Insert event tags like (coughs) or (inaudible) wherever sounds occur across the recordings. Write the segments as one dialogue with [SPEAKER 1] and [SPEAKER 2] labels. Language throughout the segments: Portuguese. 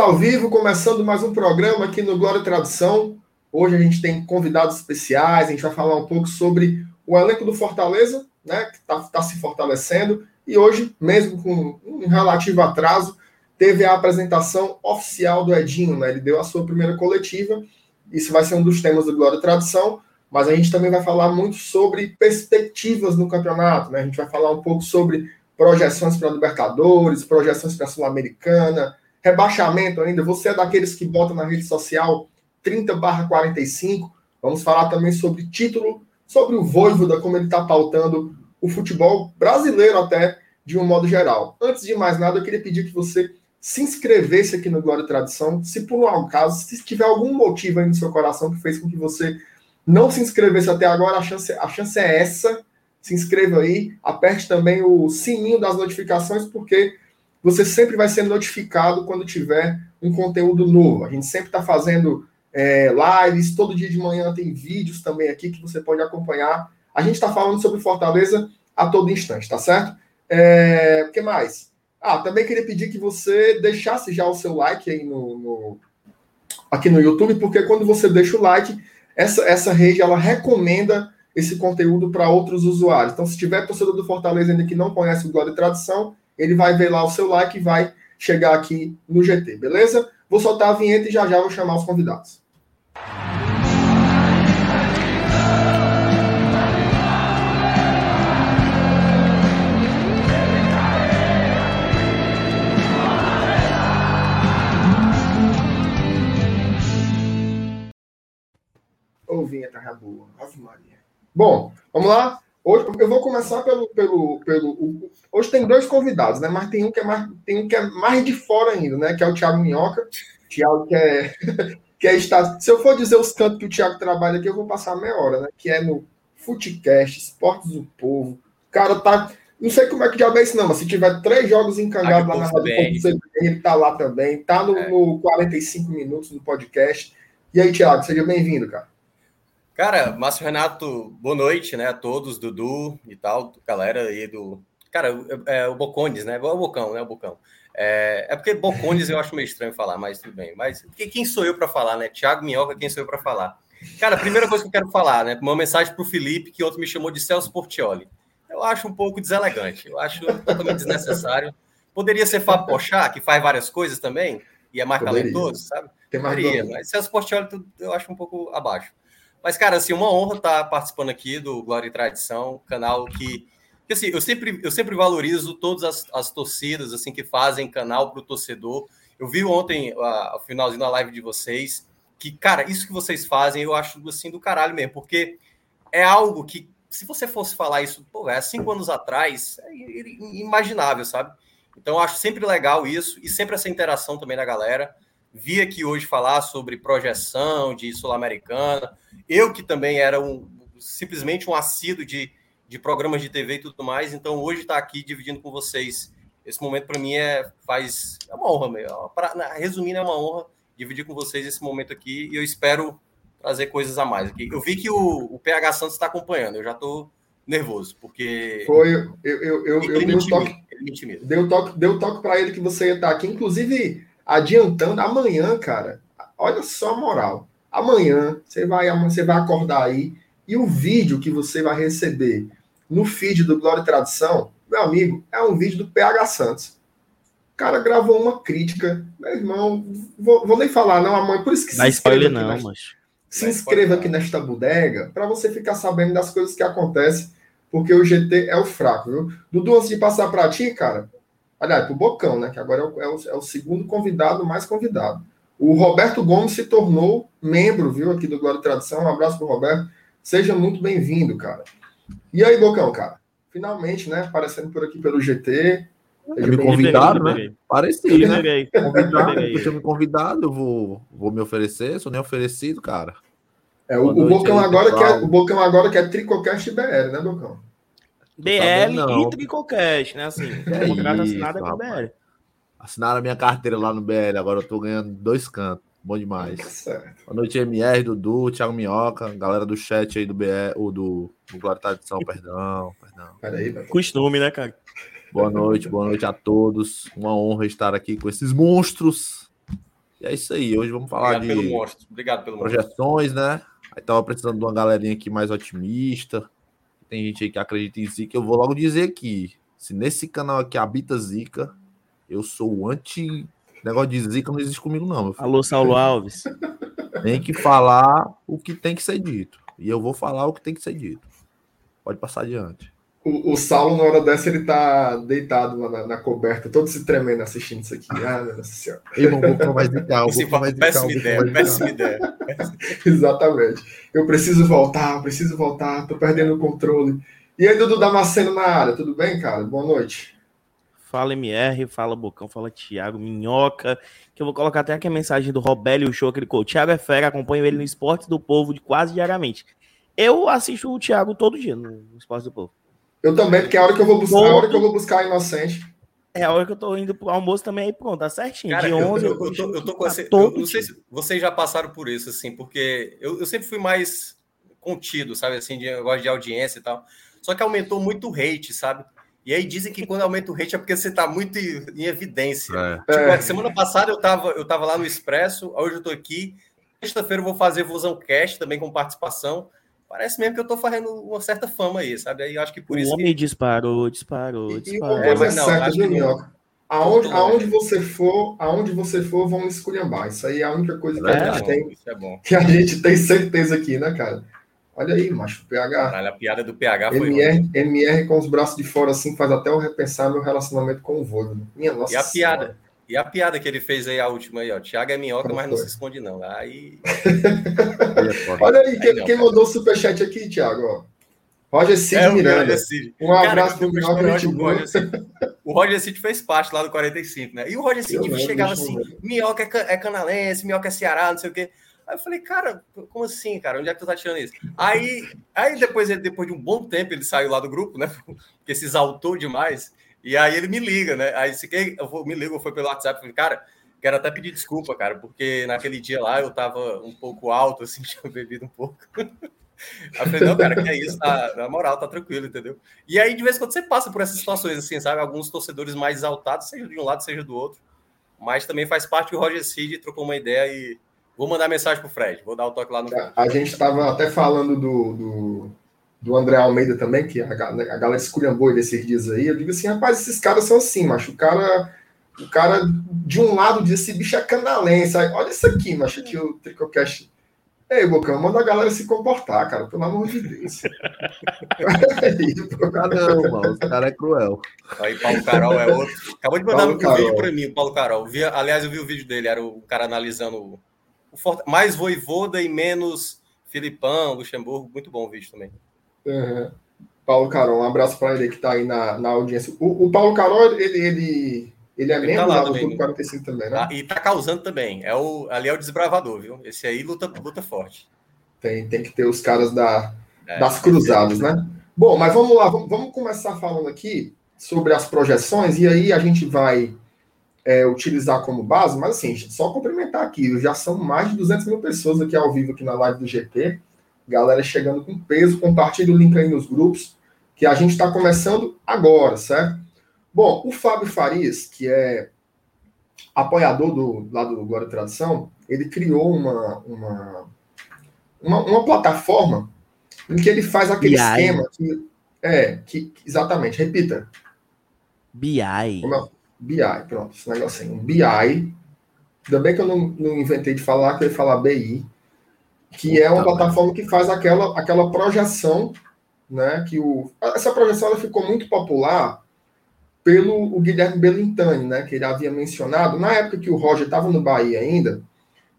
[SPEAKER 1] ao vivo, começando mais um programa aqui no Glória e Tradução. Hoje a gente tem convidados especiais, a gente vai falar um pouco sobre o elenco do Fortaleza, né, que está tá se fortalecendo. E hoje, mesmo com um relativo atraso, teve a apresentação oficial do Edinho, né? Ele deu a sua primeira coletiva. Isso vai ser um dos temas do Glória e Tradução, mas a gente também vai falar muito sobre perspectivas no campeonato, né? A gente vai falar um pouco sobre projeções para Libertadores, projeções para a Sul-Americana, rebaixamento ainda. Você é daqueles que botam na rede social 30 barra 45. Vamos falar também sobre título, sobre o Voivoda, como ele está pautando o futebol brasileiro até de um modo geral. Antes de mais nada, eu queria pedir que você se inscrevesse aqui no Glória e Tradição. Se por um acaso, se tiver algum motivo aí no seu coração que fez com que você não se inscrevesse até agora, a chance, a chance é essa. Se inscreva aí, aperte também o sininho das notificações, porque você sempre vai ser notificado quando tiver um conteúdo novo. A gente sempre está fazendo é, lives, todo dia de manhã tem vídeos também aqui que você pode acompanhar. A gente está falando sobre Fortaleza a todo instante, tá certo? É, o que mais? Ah, também queria pedir que você deixasse já o seu like aí no, no, aqui no YouTube, porque quando você deixa o like, essa, essa rede ela recomenda esse conteúdo para outros usuários. Então, se tiver torcedor do Fortaleza ainda que não conhece o Glória e Tradição, ele vai ver lá o seu like e vai chegar aqui no GT, beleza? Vou soltar a vinheta e já já vou chamar os convidados. Ô, vinheta boa. Ave Maria. Bom, vamos lá? Hoje eu vou começar pelo, pelo, pelo. Hoje tem dois convidados, né? Mas tem um que é mais, tem um que é mais de fora ainda, né? Que é o Thiago Minhoca. Thiago que é, (laughs) que é estar. Se eu for dizer os cantos que o Thiago trabalha aqui, eu vou passar meia hora, né? Que é no Futecast, Esportes do Povo. O cara tá. Não sei como é que já é isso, não, mas se tiver três jogos encangados lá na Rádio ele tá lá também. Tá no, é. no 45 minutos do podcast. E aí, Thiago, seja bem-vindo, cara.
[SPEAKER 2] Cara, Márcio Renato, boa noite, né, a todos, Dudu e tal, galera aí do... Cara, é, é o Bocones, né, é o Bocão, né, o Bocão. É, é porque Bocones eu acho meio estranho falar, mas tudo bem. Mas quem sou eu para falar, né? Thiago Minhoca, quem sou eu para falar? Cara, a primeira coisa que eu quero falar, né, uma mensagem para o Felipe, que outro me chamou de Celso Portioli. Eu acho um pouco deselegante, eu acho totalmente desnecessário. Poderia ser Fábio Pochá, que faz várias coisas também, e é mais Poderia. talentoso, sabe? Tem mais Poderia, mas Celso Portioli eu acho um pouco abaixo. Mas, cara, assim, uma honra estar participando aqui do Glória e Tradição, canal que, que assim, eu sempre, eu sempre valorizo todas as, as torcidas, assim, que fazem canal para o torcedor. Eu vi ontem, o finalzinho da live de vocês, que, cara, isso que vocês fazem, eu acho, assim, do caralho mesmo, porque é algo que, se você fosse falar isso, pô, é cinco anos atrás, é imaginável, sabe? Então, eu acho sempre legal isso, e sempre essa interação também da galera. Vi aqui hoje falar sobre projeção de Sul-Americana. Eu que também era um simplesmente um assíduo de, de programas de TV e tudo mais, então hoje estar tá aqui dividindo com vocês esse momento para mim é faz é uma honra, meu. Pra, resumindo, é uma honra dividir com vocês esse momento aqui e eu espero trazer coisas a mais aqui. Eu vi que o, o PH Santos está acompanhando, eu já estou nervoso, porque.
[SPEAKER 1] Foi, eu, eu, eu, eu dei o toque. Deu toque, deu toque para ele que você ia estar aqui. Inclusive, adiantando amanhã, cara. Olha só a moral. Amanhã você vai, você vai acordar aí e o vídeo que você vai receber no feed do Glória e Tradição, meu amigo, é um vídeo do PH Santos. O cara gravou uma crítica. Meu irmão, vou, vou nem falar, não, amanhã. Por isso que
[SPEAKER 3] se inscreva, não, nesta, mas...
[SPEAKER 1] se inscreva aqui nesta bodega para você ficar sabendo das coisas que acontecem, porque o GT é o fraco, viu? Dudu, antes de passar para ti, cara, Aliás, para o Bocão, né? Que agora é o, é o, é o segundo convidado mais convidado. O Roberto Gomes se tornou membro, viu, aqui do Glória e Tradição. Um abraço para o Roberto. Seja muito bem-vindo, cara. E aí, Bocão, cara? Finalmente, né? Aparecendo por aqui pelo GT.
[SPEAKER 3] Me convidaram, né? Pareci, né? Convidado, me convidado, eu vou, vou me oferecer, sou nem oferecido, cara.
[SPEAKER 1] É, o, o Bocão aí, agora que é, o Bocão agora que é Tricocast BR, né, Bocão?
[SPEAKER 3] BL e Tricocast, né? Assim, (laughs) é contrato assinado é com a BL. Assinaram a minha carteira lá no BL, agora eu tô ganhando dois cantos. Bom demais. Certo. Boa noite, MR, Dudu, Thiago Minhoca, galera do chat aí do BL, ou do, do Glória Tradição, perdão, perdão.
[SPEAKER 1] Peraí,
[SPEAKER 3] Costume, né, cara? Boa noite, boa noite a todos. Uma honra estar aqui com esses monstros. E é isso aí. Hoje vamos falar
[SPEAKER 2] Obrigado
[SPEAKER 3] de
[SPEAKER 2] pelo monstro. Obrigado pelo
[SPEAKER 3] projeções, monstro. né? Aí tava precisando de uma galerinha aqui mais otimista. Tem gente aí que acredita em Zica. Eu vou logo dizer aqui: se nesse canal aqui habita Zica, eu sou anti. Negócio de Zica não existe comigo, não.
[SPEAKER 4] Alô, Saulo Alves.
[SPEAKER 3] Tem que falar o que tem que ser dito. E eu vou falar o que tem que ser dito. Pode passar adiante.
[SPEAKER 1] O, o Saulo, na hora dessa, ele tá deitado lá na, na, coberta, todo se tremendo assistindo isso aqui. Ah, meu Deus do céu.
[SPEAKER 3] Eu não vou mais de calma.
[SPEAKER 2] Péssima ideia, péssima ideia. (laughs)
[SPEAKER 1] Exatamente. Eu preciso voltar, eu preciso voltar, tô perdendo o controle. E aí, Dudu Damasceno na área, tudo bem, cara? Boa noite.
[SPEAKER 4] Fala MR, fala Bocão, fala Thiago, Minhoca, que eu vou colocar até aqui a mensagem do Robélio Show, que ele colocou. Thiago é fera, acompanho ele no Esporte do Povo de quase diariamente. Eu assisto o Thiago todo dia no Esporte do Povo.
[SPEAKER 1] Eu também, porque é a hora que eu vou buscar, a hora que eu vou buscar a inocente.
[SPEAKER 4] É a hora que eu tô indo pro almoço também aí pronto, tá certinho.
[SPEAKER 2] Cara, de 11 eu, eu, eu, tô, eu tô com essa, eu, não sei se vocês já passaram por isso assim, porque eu, eu sempre fui mais contido, sabe assim, de negócio de audiência e tal. Só que aumentou muito o hate, sabe? E aí dizem que quando aumenta o hate é porque você tá muito em evidência. É. Tipo, é. semana passada eu tava, eu tava lá no Expresso, hoje eu tô aqui. Sexta-feira eu vou fazer Vusão Cast também com participação parece mesmo que eu tô fazendo uma certa fama aí, sabe? Aí eu acho que por
[SPEAKER 4] o
[SPEAKER 2] isso.
[SPEAKER 4] O homem
[SPEAKER 2] que...
[SPEAKER 4] disparou, disparou, disparou.
[SPEAKER 1] E uma coisa é, não, certa, viu, Minhoca? Aonde, aonde você for, aonde você for, vão esculhambar. Isso aí é a única coisa que é, a gente tem. É que a gente tem certeza aqui, né, cara? Olha aí, macho, PH.
[SPEAKER 2] Caralho, a piada do PH foi.
[SPEAKER 1] MR, MR com os braços de fora assim faz até eu repensar meu relacionamento com o vô. Minha nossa.
[SPEAKER 2] E a piada? E a piada que ele fez aí, a última aí, ó. Thiago é minhoca, Como mas foi? não se esconde, não. Aí.
[SPEAKER 1] Olha aí, quem, quem mandou o superchat aqui, Thiago, ó. Roger Cid é, Miranda. Roger Cid. Um abraço pro Minhoca,
[SPEAKER 2] o, Roger Cid, o Roger Cid fez parte lá do 45, né? E o Roger Cid chegava assim: Minhoca é, é canalense, Minhoca é Ceará, não sei o quê. Aí eu falei, cara, como assim, cara? Onde é que tu tá tirando isso? Aí, aí depois, depois de um bom tempo, ele saiu lá do grupo, né? (laughs) Porque se exaltou demais. E aí ele me liga, né? Aí se quem eu me liga, foi pelo WhatsApp, falei, cara, quero até pedir desculpa, cara, porque naquele dia lá eu tava um pouco alto, assim, (laughs) tinha bebido um pouco. Aí falei, não, cara, que é isso, tá, na moral, tá tranquilo, entendeu? E aí, de vez em quando, você passa por essas situações, assim, sabe? Alguns torcedores mais exaltados, seja de um lado, seja do outro. Mas também faz parte que o Roger Cid trocou uma ideia e vou mandar mensagem pro Fred, vou dar o toque lá no.
[SPEAKER 1] A, gente estava até falando do, do, do André Almeida também, que a, a galera esculhambou ele esses dias aí, eu digo assim, rapaz, esses caras são assim, macho, o cara, o cara de um lado diz, esse bicho é canalense, aí, olha isso aqui, macho, que o Tricocast... Ei, Bocão, manda a galera se comportar, cara, pelo amor de Deus. (laughs)
[SPEAKER 3] Não, mano, o cara é cruel.
[SPEAKER 2] Aí, Paulo Carol é outro. Acabou de mandar um vídeo para mim, o Paulo Carol. Vi, aliás, eu vi o vídeo dele, era o cara analisando o, o Fort... mais Voivoda e menos Filipão, Luxemburgo. Muito bom o vídeo também.
[SPEAKER 1] Uhum. Paulo Carol, um abraço para ele que está aí na, na audiência. O, o, Paulo Carol, ele, ele, ele é ele membro tá lá do Clube 45 também, né?
[SPEAKER 2] Ah, e tá causando também. É o, ali é o desbravador, viu? Esse aí luta, luta forte.
[SPEAKER 1] Tem, tem que ter os caras da, é, das cruzadas, né? Bom, mas vamos lá, vamos, vamos, começar falando aqui sobre as projeções, e aí a gente vai é, utilizar como base, mas assim, só complementar aqui, já são mais de 200 mil pessoas aqui ao vivo aqui na live do GT. Galera chegando com peso, compartilhe o link aí nos grupos, que a gente está começando agora, certo? Bom, o Fábio Farias, que é apoiador do lado do Glória e Tradição, ele criou uma, uma, uma, uma, plataforma em que ele faz aquele BI. esquema que. É, que, exatamente, repita.
[SPEAKER 4] BI.
[SPEAKER 1] É? BI, pronto, esse negocinho. BI. Ainda bem que eu não, não inventei de falar, que eu ia falar BI que é uma plataforma que faz aquela, aquela projeção, né? Que o, essa projeção ela ficou muito popular pelo o Guilherme Belintani, né? Que ele havia mencionado na época que o Roger estava no Bahia ainda,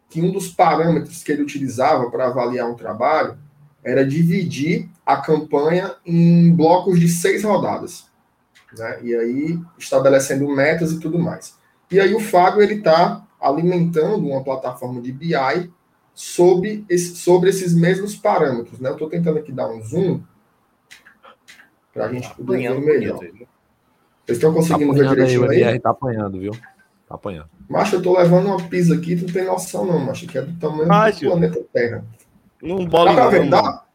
[SPEAKER 1] que um dos parâmetros que ele utilizava para avaliar um trabalho era dividir a campanha em blocos de seis rodadas, né? E aí estabelecendo metas e tudo mais. E aí o Fábio ele está alimentando uma plataforma de BI sobre, esse, sobre esses mesmos parâmetros. Né? Eu estou tentando aqui dar um zoom para a gente tá poder ver melhor. Vocês estão conseguindo
[SPEAKER 3] tá ver direitinho aí? aí? Tá apanhando, viu? Tá apanhando.
[SPEAKER 1] Macho, eu tô levando uma pizza aqui, tu não tem noção não, macho, que é do tamanho macho, do planeta Terra.
[SPEAKER 4] Não bola
[SPEAKER 1] Dá pra ver, dá?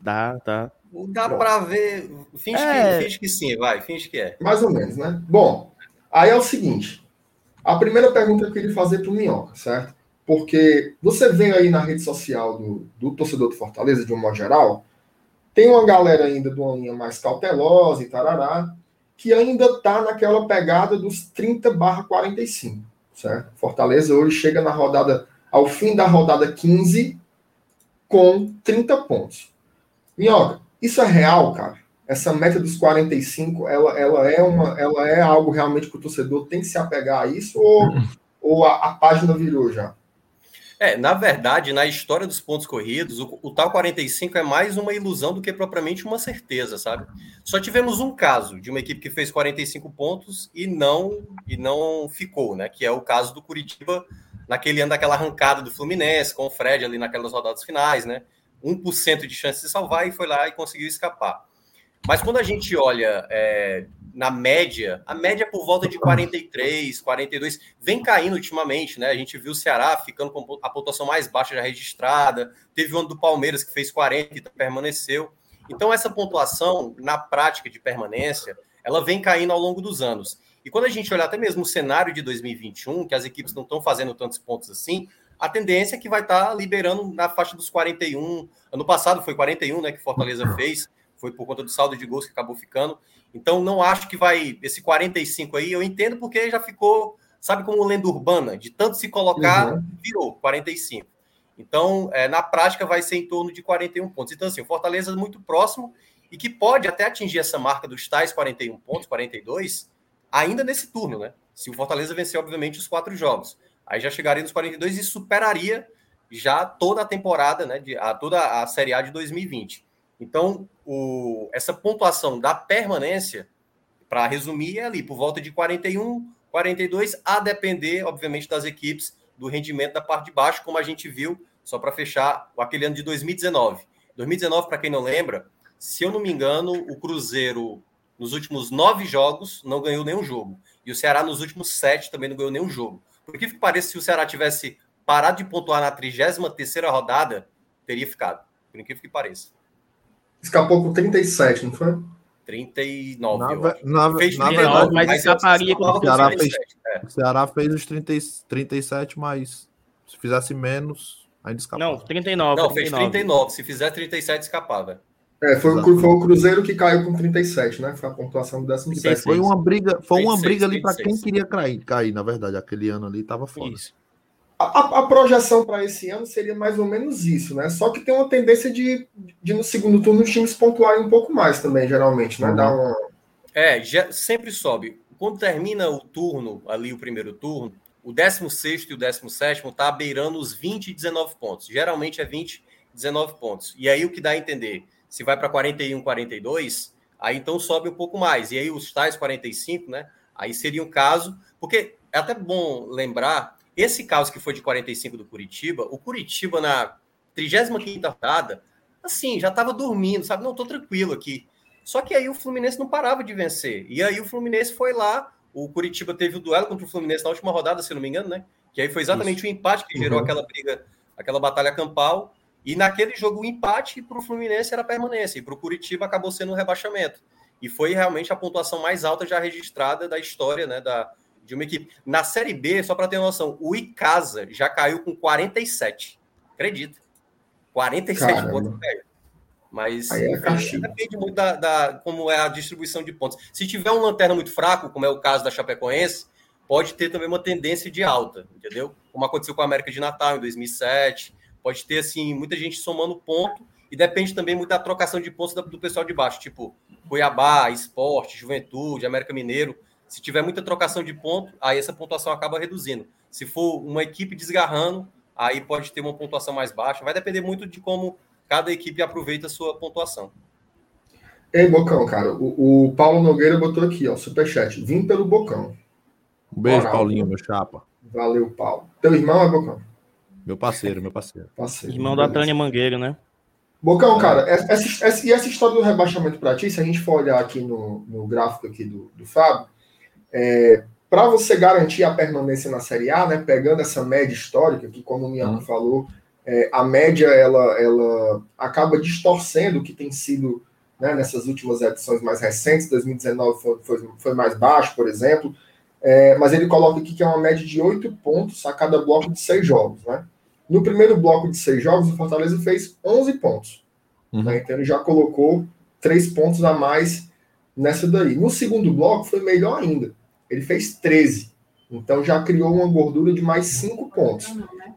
[SPEAKER 4] Dá, tá.
[SPEAKER 2] Dá para ver. Finge, é. que, finge que sim, vai, finge que é.
[SPEAKER 1] Mais ou menos, né? Bom, aí é o seguinte. A primeira pergunta que eu queria fazer para o Minhoca, certo? Porque você vê aí na rede social do, do torcedor do Fortaleza, de um modo geral, tem uma galera ainda de uma linha mais cautelosa e tarará, que ainda está naquela pegada dos 30 barra 45, certo? Fortaleza hoje chega na rodada, ao fim da rodada 15, com 30 pontos. Minhoca, isso é real, cara? Essa meta dos 45, ela, ela, é, uma, ela é algo realmente que o torcedor tem que se apegar a isso ou, (laughs) ou a, a página virou já?
[SPEAKER 2] É, na verdade, na história dos pontos corridos, o, o, tal 45 é mais uma ilusão do que propriamente uma certeza, sabe? Só tivemos um caso de uma equipe que fez 45 pontos e não e não ficou, né? Que é o caso do Curitiba naquele ano daquela arrancada do Fluminense com o Fred ali naquelas rodadas finais, né? 1% de chance de salvar e foi lá e conseguiu escapar. Mas quando a gente olha é, na média, a média é por volta de 43, 42, vem caindo ultimamente, né? A gente viu o Ceará ficando com a pontuação mais baixa já registrada, teve o ano do Palmeiras que fez 40 e permaneceu. Então, essa pontuação, na prática de permanência, ela vem caindo ao longo dos anos. E quando a gente olhar até mesmo o cenário de 2021, que as equipes não estão fazendo tantos pontos assim, a tendência é que vai estar tá liberando na faixa dos 41. Ano passado foi 41, né, que Fortaleza fez foi por conta do saldo de gols que acabou ficando. Então, não acho que vai. Esse 45 aí, eu entendo porque já ficou, sabe, como lenda urbana, de tanto se colocar, uhum. virou 45. Então, é, na prática, vai ser em torno de 41 pontos. Então, assim, o Fortaleza é muito próximo e que pode até atingir essa marca dos tais 41 pontos, 42, ainda nesse turno, né? Se o Fortaleza vencer, obviamente, os quatro jogos. Aí já chegaria nos 42 e superaria já toda a temporada, né? De, a, toda a Série A de 2020. Então, o, essa pontuação da permanência, para resumir, é ali por volta de 41, 42, a depender, obviamente, das equipes, do rendimento da parte de baixo, como a gente viu, só para fechar, aquele ano de 2019. 2019, para quem não lembra, se eu não me engano, o Cruzeiro, nos últimos nove jogos, não ganhou nenhum jogo. E o Ceará, nos últimos sete, também não ganhou nenhum jogo. Por que parece se o Ceará tivesse parado de pontuar na 33 rodada, teria ficado. Por incrível que pareça.
[SPEAKER 1] Escapou com 37, não foi?
[SPEAKER 2] 39.
[SPEAKER 3] Na, na, fez na 39, verdade, mas escaparia com o Ceará fez, é. O Ceará fez os 30, 37, mas se fizesse menos, ainda escapava.
[SPEAKER 4] Não, 39. Não, 39.
[SPEAKER 2] fez 39. Se fizer 37, escapava.
[SPEAKER 1] É, foi, o, foi o Cruzeiro que caiu com 37, né? Foi a pontuação do 17.
[SPEAKER 3] Foi uma briga, foi uma 36, briga ali para quem queria cair, cair, na verdade. Aquele ano ali tava foda. Isso.
[SPEAKER 1] A, a, projeção para esse ano seria mais ou menos isso, né? Só que tem uma tendência de, de no segundo turno os times pontuarem um pouco mais também, geralmente, né? Uhum. Dá uma...
[SPEAKER 2] É, já, sempre sobe. Quando termina o turno, ali o primeiro turno, o 16 e o 17 tá beirando os 20 e 19 pontos. Geralmente é 20, 19 pontos. E aí o que dá a entender? Se vai para 41, 42, aí então sobe um pouco mais. E aí os tais 45, né? Aí seria um caso, porque é até bom lembrar esse caso que foi de 45 do Curitiba, o Curitiba na 35 rodada, assim, já estava dormindo, sabe? Não, tô tranquilo aqui. Só que aí o Fluminense não parava de vencer. E aí o Fluminense foi lá, o Curitiba teve o duelo contra o Fluminense na última rodada, se não me engano, né? Que aí foi exatamente Isso. o empate que gerou uhum. aquela briga, aquela batalha campal. E naquele jogo o empate para o Fluminense era permanência, e para o Curitiba acabou sendo um rebaixamento. E foi realmente a pontuação mais alta já registrada da história, né? Da, de uma equipe. Na Série B, só para ter noção, o Icasa já caiu com 47. Acredita? 47 Caramba. pontos Mas é depende muito da, da, como é a distribuição de pontos. Se tiver um lanterna muito fraco, como é o caso da Chapecoense, pode ter também uma tendência de alta, entendeu? Como aconteceu com a América de Natal em 2007. Pode ter, assim, muita gente somando ponto e depende também muito da trocação de pontos do pessoal de baixo, tipo Cuiabá, Esporte, Juventude, América Mineiro se tiver muita trocação de ponto, aí essa pontuação acaba reduzindo. Se for uma equipe desgarrando, aí pode ter uma pontuação mais baixa. Vai depender muito de como cada equipe aproveita a sua pontuação.
[SPEAKER 1] Ei, Bocão, cara, o, o Paulo Nogueira botou aqui, ó, superchat. Vim pelo Bocão.
[SPEAKER 3] Um beijo, Moral, Paulinho, meu chapa.
[SPEAKER 1] Valeu, Paulo. Teu irmão é Bocão?
[SPEAKER 3] Meu parceiro, meu parceiro.
[SPEAKER 4] parceiro irmão da Tânia Mangueira, né?
[SPEAKER 1] Bocão, cara, essa, essa, e essa história do rebaixamento para ti, se a gente for olhar aqui no, no gráfico aqui do, do Fábio, é, para você garantir a permanência na Série A, né, pegando essa média histórica, que como o Miano uhum. falou, é, a média ela, ela acaba distorcendo o que tem sido né, nessas últimas edições mais recentes, 2019 foi, foi, foi mais baixo, por exemplo. É, mas ele coloca aqui que é uma média de 8 pontos a cada bloco de seis jogos, né? No primeiro bloco de seis jogos, o Fortaleza fez 11 pontos. Uhum. Né? Então ele já colocou três pontos a mais nessa daí. No segundo bloco foi melhor ainda. Ele fez 13. Então já criou uma gordura de mais 5 pontos.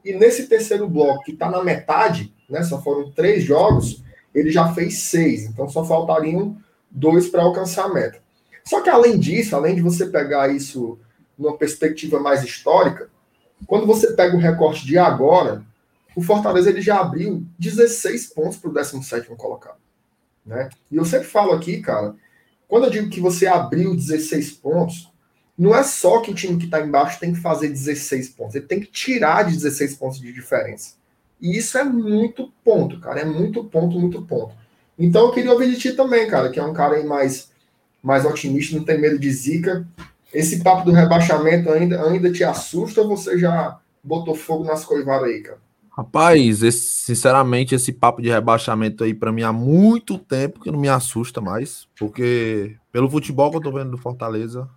[SPEAKER 1] E nesse terceiro bloco, que está na metade, né, só foram três jogos, ele já fez seis. Então só faltariam dois para alcançar a meta. Só que além disso, além de você pegar isso numa perspectiva mais histórica, quando você pega o recorte de agora, o Fortaleza ele já abriu 16 pontos para o 17 colocado. Né? E eu sempre falo aqui, cara, quando eu digo que você abriu 16 pontos, não é só que o time que está embaixo tem que fazer 16 pontos, ele tem que tirar de 16 pontos de diferença. E isso é muito ponto, cara, é muito ponto, muito ponto. Então eu queria ouvir de ti também, cara, que é um cara aí mais, mais otimista, não tem medo de zica. Esse papo do rebaixamento ainda, ainda te assusta ou você já botou fogo nas coivaras aí, cara?
[SPEAKER 3] Rapaz, esse, sinceramente, esse papo de rebaixamento aí, para mim, há muito tempo que não me assusta mais, porque pelo futebol que eu tô vendo do Fortaleza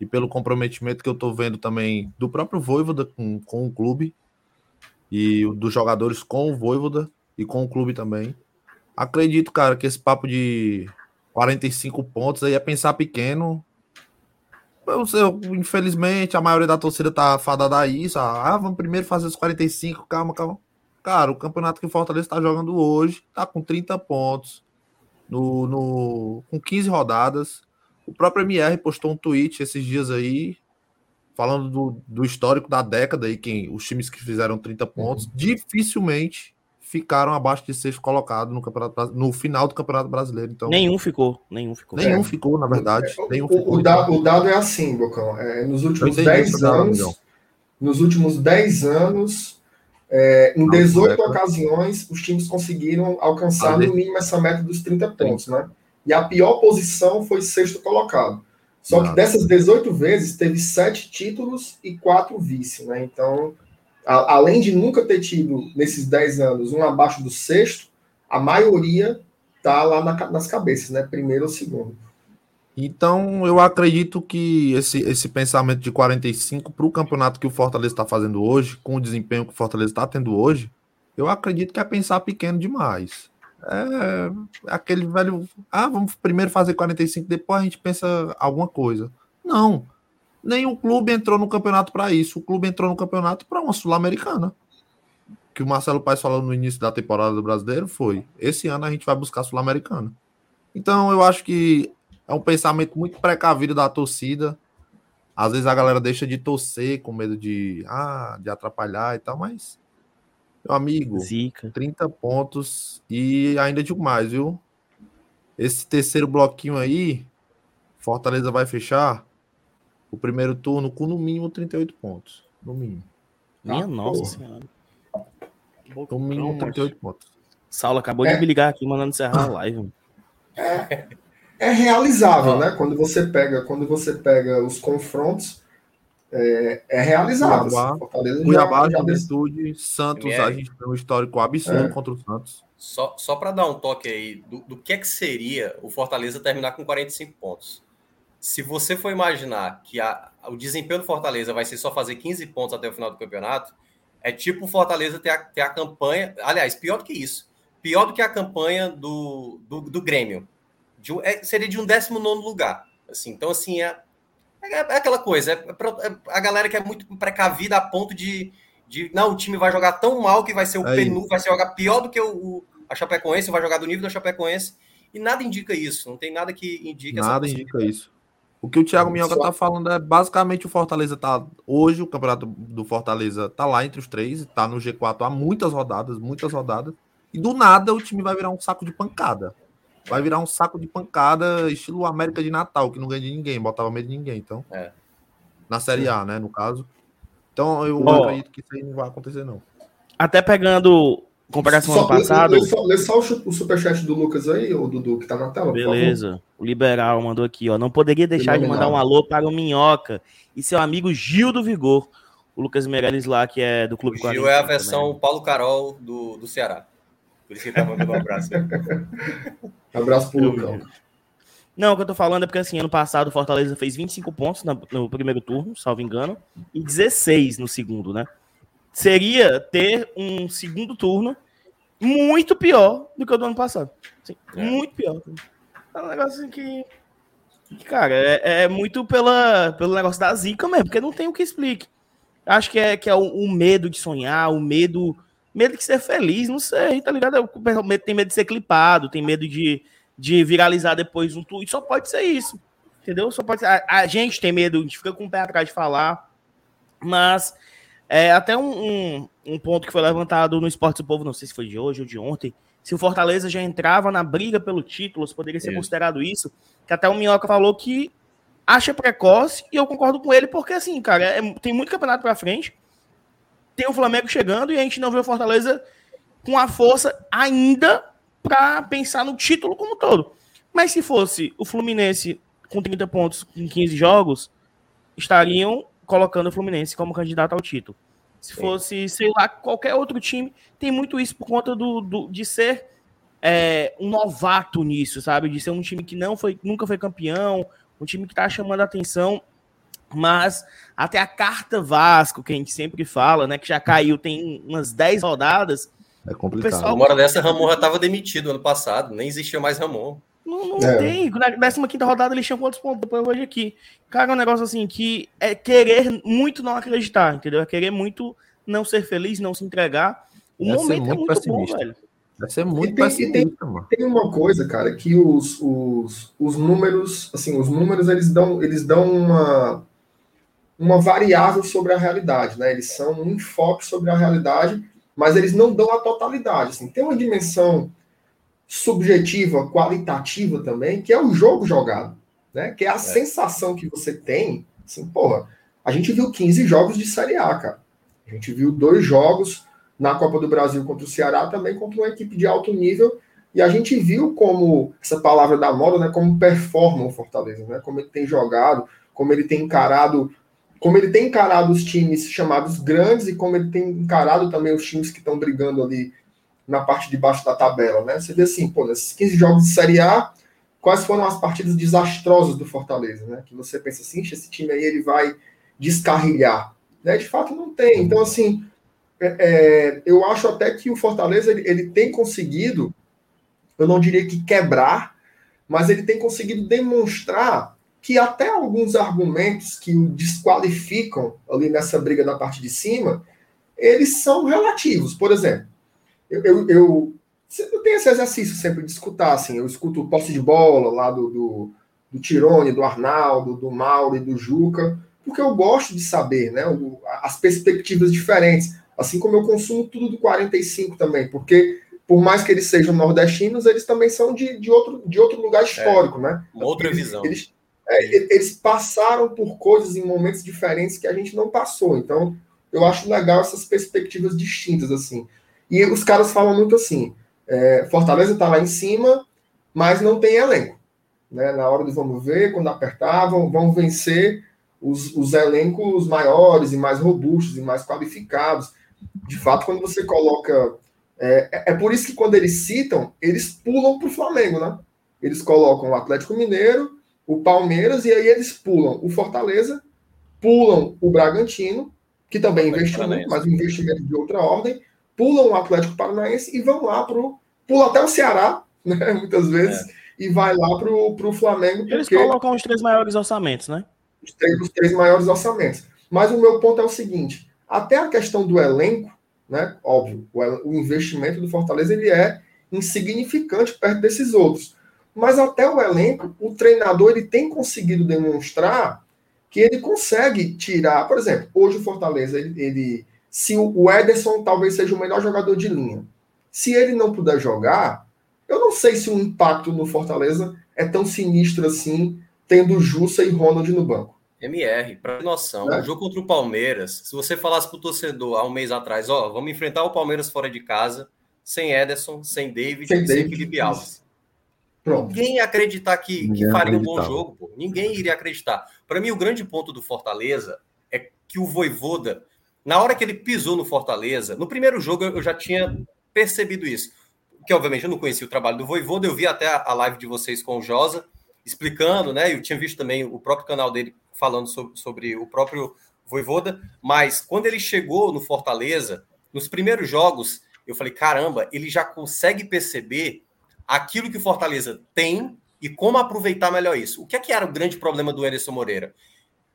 [SPEAKER 3] e pelo comprometimento que eu tô vendo também do próprio Voivoda com, com o clube e dos jogadores com o Voivoda e com o clube também, acredito, cara, que esse papo de 45 pontos aí é pensar pequeno eu, infelizmente, a maioria da torcida tá fadada a isso. Ah, vamos primeiro fazer os 45, calma, calma. Cara, o campeonato que o Fortaleza está jogando hoje tá com 30 pontos, no, no, com 15 rodadas. O próprio MR postou um tweet esses dias aí, falando do, do histórico da década aí, quem, os times que fizeram 30 pontos, uhum. dificilmente ficaram abaixo de sexto colocado no, campeonato, no final do Campeonato Brasileiro. Então,
[SPEAKER 4] nenhum ficou, nenhum ficou.
[SPEAKER 3] Nenhum é. ficou, na verdade.
[SPEAKER 1] É,
[SPEAKER 3] nenhum
[SPEAKER 1] o, ficou, o, dado, o, dado, é assim, Bocão. É, nos últimos 10 anos, nos últimos 10 anos, é, em 18 ocasiões, os times conseguiram alcançar no mínimo essa meta dos 30 pontos, né? E a pior posição foi sexto colocado. Só que dessas 18 vezes, teve sete títulos e quatro vice, né? Então, a, além de nunca ter tido, nesses 10 anos, um abaixo do sexto, a maioria tá lá na, nas cabeças, né? Primeiro ou segundo.
[SPEAKER 3] Então, eu acredito que esse, esse pensamento de 45 para o campeonato que o Fortaleza está fazendo hoje, com o desempenho que o Fortaleza está tendo hoje, eu acredito que é pensar pequeno demais. É aquele velho. Ah, vamos primeiro fazer 45, depois a gente pensa alguma coisa. Não nenhum clube entrou no campeonato para isso. O clube entrou no campeonato para uma Sul-Americana. Que o Marcelo Paes falou no início da temporada do Brasileiro foi: esse ano a gente vai buscar Sul-Americana. Então eu acho que é um pensamento muito precavido da torcida. Às vezes a galera deixa de torcer com medo de, ah, de atrapalhar e tal, mas meu amigo, Zica. 30 pontos e ainda digo mais, viu? Esse terceiro bloquinho aí, Fortaleza vai fechar o primeiro turno com no mínimo 38 pontos. No mínimo.
[SPEAKER 4] Minha ah, nossa porra. senhora.
[SPEAKER 3] No mínimo 38 pontos.
[SPEAKER 4] Saulo acabou é. de me ligar aqui mandando encerrar a live.
[SPEAKER 1] É, é realizável, né? Quando você pega, quando você pega os confrontos, é, é realizável.
[SPEAKER 3] Cuiabá, Cuiabá já, Juventude, Santos, a gente tem um histórico absurdo é. contra o Santos.
[SPEAKER 2] Só, só para dar um toque aí do, do que é que seria o Fortaleza terminar com 45 pontos se você for imaginar que a, o desempenho do Fortaleza vai ser só fazer 15 pontos até o final do campeonato, é tipo o Fortaleza ter a, ter a campanha. Aliás, pior do que isso. Pior do que a campanha do, do, do Grêmio. De, é, seria de um 19 lugar. Assim, então, assim, é, é, é aquela coisa. É, é, a galera que é muito precavida a ponto de, de. Não, o time vai jogar tão mal que vai ser o Penu, vai ser jogar pior do que o, o, a Chapecoense, vai jogar do nível da Chapecoense. E nada indica isso. Não tem nada que indique
[SPEAKER 3] Nada indica isso. O que o Thiago Minhoca Só... tá falando é basicamente o Fortaleza tá. Hoje o campeonato do Fortaleza tá lá entre os três, tá no G4 há muitas rodadas, muitas rodadas. E do nada o time vai virar um saco de pancada. Vai virar um saco de pancada, estilo América de Natal, que não ganha de ninguém, botava medo de ninguém. Então, é. na Série A, né, no caso. Então, eu oh. acredito que isso aí não vai acontecer, não.
[SPEAKER 4] Até pegando comparação só, ano passado. Lê,
[SPEAKER 1] só, lê só o, superchat do Lucas aí, ou Dudu, que tá na tela.
[SPEAKER 4] Beleza. O Liberal mandou aqui, ó. Não poderia deixar de mandar um alô para o Minhoca e seu amigo Gil do Vigor. O Lucas Meirelles lá, que é do Clube
[SPEAKER 2] o Gil é a versão também. Paulo Carol do, do Ceará. Por isso que ele tá mandando um abraço. (laughs)
[SPEAKER 1] abraço pro Lucão.
[SPEAKER 4] Não, o que eu tô falando é porque, assim, ano passado o Fortaleza fez 25 pontos no primeiro turno, salvo engano, e 16 no segundo, né? Seria ter um segundo turno muito pior do que o do ano passado. Assim, é. Muito pior. É um negócio assim que. que cara, é, é, muito pela, pelo negócio da zica mesmo, porque não tem o que explique. Acho que é, que é o, o medo de sonhar, o medo. Medo de ser feliz, não sei, tá ligado? O pessoal tem medo de ser clipado, tem medo de de viralizar depois um tweet. Só pode ser isso. Entendeu? Só pode ser. A, a, gente tem medo, a gente fica com o pé atrás de falar. Mas é até um, um, um, ponto que foi levantado no Esporte do Povo, não sei se foi de hoje ou de ontem. Se o Fortaleza já entrava na briga pelo título, se poderia ser isso. considerado isso. Que até o Minhoca falou que acha precoce, e eu concordo com ele, porque assim, cara, é, tem muito campeonato pra frente. Tem o Flamengo chegando e a gente não vê o Fortaleza com a força ainda para pensar no título como todo. Mas se fosse o Fluminense com 30 pontos em 15 jogos, estariam colocando o Fluminense como candidato ao título. Se fosse, sei lá, qualquer outro time, tem muito isso por conta do, do de ser é, um novato nisso, sabe? De ser um time que não foi, nunca foi campeão, um time que está chamando a atenção. Mas até a carta Vasco, que a gente sempre fala, né? Que já caiu, tem umas 10 rodadas,
[SPEAKER 3] é complicado.
[SPEAKER 2] Pessoal... Uma hora dessa, Ramon já estava demitido ano passado, nem existia mais Ramon.
[SPEAKER 4] Não, não é. tem. Na 15 rodada eles tinham quantos pontos depois hoje aqui? Cara, é um negócio assim que é querer muito não acreditar, entendeu? É querer muito não ser feliz, não se entregar. O Deve momento muito é muito pessimista. bom, velho.
[SPEAKER 3] Deve ser muito
[SPEAKER 1] e tem, pessimista, tem, mano. Tem uma coisa, cara, que os, os, os números, assim, os números eles dão, eles dão uma, uma variável sobre a realidade, né? Eles são um enfoque sobre a realidade mas eles não dão a totalidade. Assim. Tem uma dimensão subjetiva, qualitativa também, que é o jogo jogado, né? Que é a é. sensação que você tem, assim, porra, a gente viu 15 jogos de Série A, cara. A gente viu dois jogos na Copa do Brasil contra o Ceará, também contra uma equipe de alto nível, e a gente viu como, essa palavra da moda, né, como performa o Fortaleza, né? Como ele tem jogado, como ele tem encarado como ele tem encarado os times chamados grandes e como ele tem encarado também os times que estão brigando ali na parte de baixo da tabela, né? Você vê assim, pô, nesses 15 jogos de Série A, quais foram as partidas desastrosas do Fortaleza, né? Que você pensa assim, esse time aí ele vai descarrilhar, né? De fato não tem. Então, assim, é, é, eu acho até que o Fortaleza ele, ele tem conseguido, eu não diria que quebrar, mas ele tem conseguido demonstrar que até alguns argumentos que o desqualificam ali nessa briga da parte de cima, eles são relativos. Por exemplo, eu, eu, eu, eu tenho esse exercício sempre de escutar, assim, eu escuto o posse de bola lá do, do, do Tirone, do Arnaldo, do Mauro e do Juca, porque eu gosto de saber né, o, as perspectivas diferentes, assim como eu consumo tudo do 45 também, porque por mais que eles sejam nordestinos, eles também são de, de, outro, de outro lugar histórico, é, né?
[SPEAKER 2] Uma outra
[SPEAKER 1] eles,
[SPEAKER 2] visão.
[SPEAKER 1] Eles, é, eles passaram por coisas em momentos diferentes que a gente não passou. Então, eu acho legal essas perspectivas distintas, assim. E os caras falam muito assim: é, Fortaleza está lá em cima, mas não tem elenco. Né? Na hora de vamos ver, quando apertavam, vão vencer os, os elencos maiores e mais robustos e mais qualificados. De fato, quando você coloca. É, é por isso que quando eles citam, eles pulam para o Flamengo, né? Eles colocam o Atlético Mineiro, o Palmeiras, e aí eles pulam o Fortaleza, pulam o Bragantino, que também investiu muito, mas um investimento de outra ordem, pulam o Atlético Paranaense e vão lá para o. Pulam até o Ceará, (laughs) né, muitas vezes, é. e vai lá para o Flamengo.
[SPEAKER 4] Porque... Eles colocam os três maiores orçamentos, né?
[SPEAKER 1] Os três, os três maiores orçamentos. Mas o meu ponto é o seguinte: até a questão do elenco, né? Óbvio, o, o investimento do Fortaleza ele é insignificante perto desses outros. Mas até o elenco, o treinador ele tem conseguido demonstrar que ele consegue tirar, por exemplo, hoje o Fortaleza, ele, ele se o Ederson talvez seja o melhor jogador de linha, se ele não puder jogar, eu não sei se o impacto no Fortaleza é tão sinistro assim, tendo Jussa e Ronald no banco.
[SPEAKER 2] MR, para noção, é. o jogo contra o Palmeiras, se você falasse para o torcedor há um mês atrás, ó, vamos enfrentar o Palmeiras fora de casa, sem Ederson, sem David, sem, sem David, Felipe Alves. Pronto. Ninguém ia acreditar que, que faria um bom jogo, pô. ninguém iria acreditar. Para mim, o grande ponto do Fortaleza é que o Voivoda, na hora que ele pisou no Fortaleza, no primeiro jogo eu já tinha percebido isso. Que obviamente eu não conhecia o trabalho do Voivoda, eu vi até a live de vocês com o Josa, explicando, né? Eu tinha visto também o próprio canal dele falando sobre, sobre o próprio Voivoda, mas quando ele chegou no Fortaleza, nos primeiros jogos, eu falei, caramba, ele já consegue perceber aquilo que o Fortaleza tem e como aproveitar melhor isso. O que é que era o grande problema do Anderson Moreira?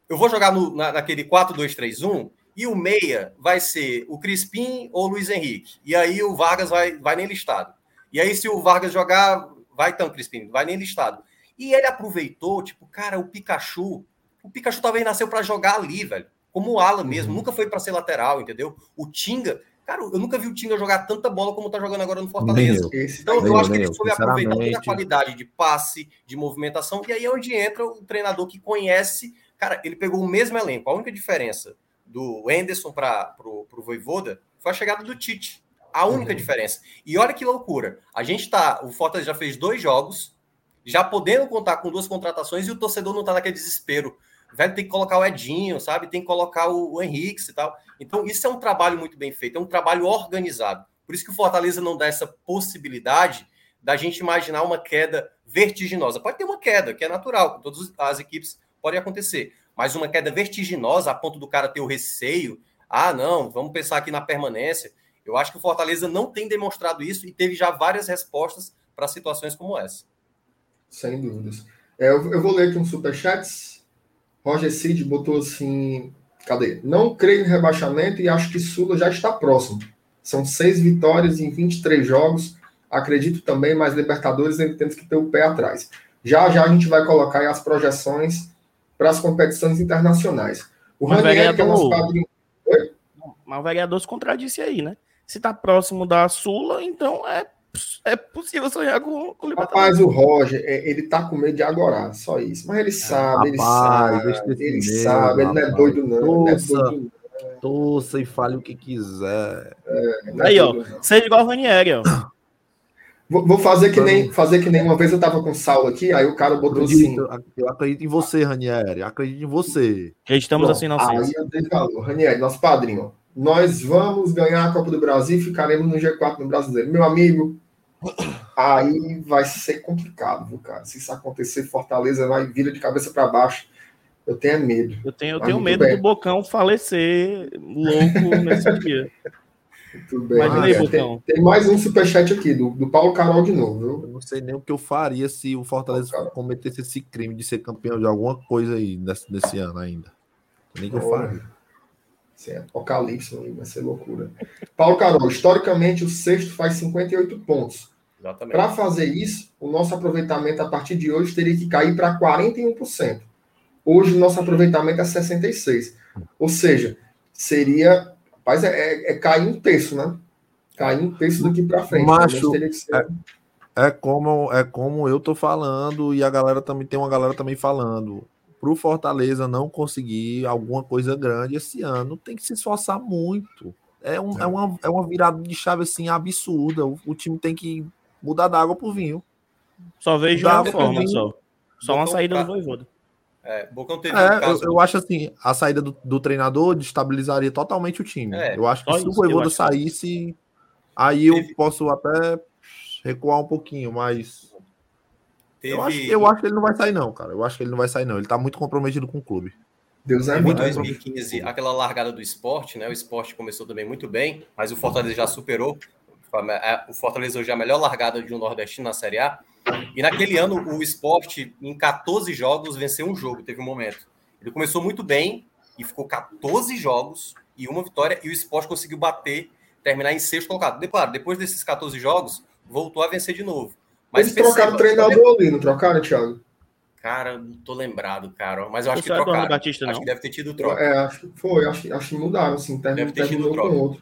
[SPEAKER 2] Eu vou jogar no, na, naquele 4-2-3-1 e o meia vai ser o Crispim ou o Luiz Henrique. E aí o Vargas vai, vai nem listado. E aí, se o Vargas jogar, vai então, Crispim, vai nem listado. E ele aproveitou, tipo, cara, o Pikachu. O Pikachu talvez nasceu para jogar ali, velho. Como o ala mesmo, uhum. nunca foi para ser lateral, entendeu? O Tinga, cara, eu nunca vi o Tinga jogar tanta bola como tá jogando agora no Fortaleza. então, eu acho que ele soube aproveitar toda a qualidade de passe, de movimentação, e aí é onde entra o treinador que conhece. Cara, ele pegou o mesmo elenco. A única diferença do Enderson para o Voivoda foi a chegada do Tite. A única uhum. diferença. E olha que loucura. A gente tá. O Fortaleza já fez dois jogos, já podendo contar com duas contratações, e o torcedor não tá naquele desespero. Velho, tem que colocar o Edinho, sabe? Tem que colocar o, o Henrique e tal. Então, isso é um trabalho muito bem feito, é um trabalho organizado. Por isso que o Fortaleza não dá essa possibilidade da gente imaginar uma queda vertiginosa. Pode ter uma queda, que é natural, todas as equipes pode acontecer mas uma queda vertiginosa a ponto do cara ter o receio. Ah, não, vamos pensar aqui na permanência. Eu acho que o Fortaleza não tem demonstrado isso e teve já várias respostas para situações como essa.
[SPEAKER 1] Sem dúvidas. É, eu, eu, vou ler aqui um superchat. Roger Cid botou assim: cadê? Não creio em rebaixamento e acho que Sula já está próximo. São seis vitórias em 23 jogos. Acredito também, mas Libertadores ainda temos que ter o pé atrás. Já já a gente vai colocar aí as projeções para as competições internacionais.
[SPEAKER 4] O mas Ranieri, que é nosso padrinho. Oi? Mas o vereador se contradisse aí, né? Se está próximo da Sula, então é, é possível sonhar com, com
[SPEAKER 1] o Rapaz, o Roger, é, ele tá com medo de agora, só isso. Mas ele sabe, ele sabe, ele sabe, ele não é doido, não. Torça,
[SPEAKER 3] ele não é doido, não. torça e fale o que quiser.
[SPEAKER 4] É, é aí, ó, seja igual o Ranieri, ó. (coughs)
[SPEAKER 1] Vou fazer que nem fazer que nem uma vez eu tava com o Saulo aqui, aí o cara botou acredito,
[SPEAKER 3] assim. Eu acredito em você, Ranieri. Acredito em você.
[SPEAKER 4] Acreditamos assim, não
[SPEAKER 1] Aí eu dei valor. Ranieri, nosso padrinho. Nós vamos ganhar a Copa do Brasil e ficaremos no G4 no brasileiro. Meu amigo, aí vai ser complicado, viu, cara? Se isso acontecer, Fortaleza vai vira de cabeça para baixo. Eu tenho medo.
[SPEAKER 4] Eu tenho, eu tenho medo bem. do Bocão falecer louco nesse dia.
[SPEAKER 1] Tudo bem. aí, tem, tem, mais um superchat aqui, do, do Paulo Carol de novo. Viu?
[SPEAKER 3] Eu não sei nem o que eu faria se o Fortaleza cometesse esse crime de ser campeão de alguma coisa aí nesse, nesse ano ainda. Nem que eu faria.
[SPEAKER 1] Isso é apocalipse, vai ser loucura. Paulo Carol, historicamente o sexto faz 58 pontos. Para fazer isso, o nosso aproveitamento a partir de hoje teria que cair para 41%. Hoje o nosso aproveitamento é 66%. Ou seja, seria Rapaz, é, é, é cair um terço, né? Cair um terço daqui para frente.
[SPEAKER 3] Macho, ser... é, é, como, é como eu tô falando e a galera também tem uma galera também falando. Pro Fortaleza não conseguir alguma coisa grande esse ano, tem que se esforçar muito. É, um, é. é uma, é uma virada de chave assim absurda. O, o time tem que mudar da água pro vinho.
[SPEAKER 4] Só vejo uma forma, só. Só uma saída do Voivoda.
[SPEAKER 3] É, Bocão teve é, um caso... eu, eu, acho assim, a saída do, do, treinador destabilizaria totalmente o time. É, eu acho que se o Voivoda saísse, aí teve... eu posso até recuar um pouquinho, mas teve... eu, acho, eu acho que ele não vai sair não, cara. Eu acho que ele não vai sair não. Ele tá muito comprometido com o clube.
[SPEAKER 2] Deus é muito. Em 2015, aquela largada do esporte, né? O esporte começou também muito bem, mas o Fortaleza já superou. É, o Fortaleza hoje é a melhor largada de um nordestino na Série A. E naquele ano, o esporte, em 14 jogos, venceu um jogo, teve um momento. Ele começou muito bem e ficou 14 jogos e uma vitória, e o esporte conseguiu bater, terminar em sexto colocado. Depois, depois desses 14 jogos, voltou a vencer de novo.
[SPEAKER 1] Mas Eles perceba, trocaram o treinador ali, não trocaram, Thiago?
[SPEAKER 2] Cara, não tô lembrado, cara. Mas eu acho que é trocaram. Batista, acho que deve ter tido troca.
[SPEAKER 1] É, acho que foi. Acho, acho que mudaram, assim.
[SPEAKER 2] Deve ter tido troca. outro.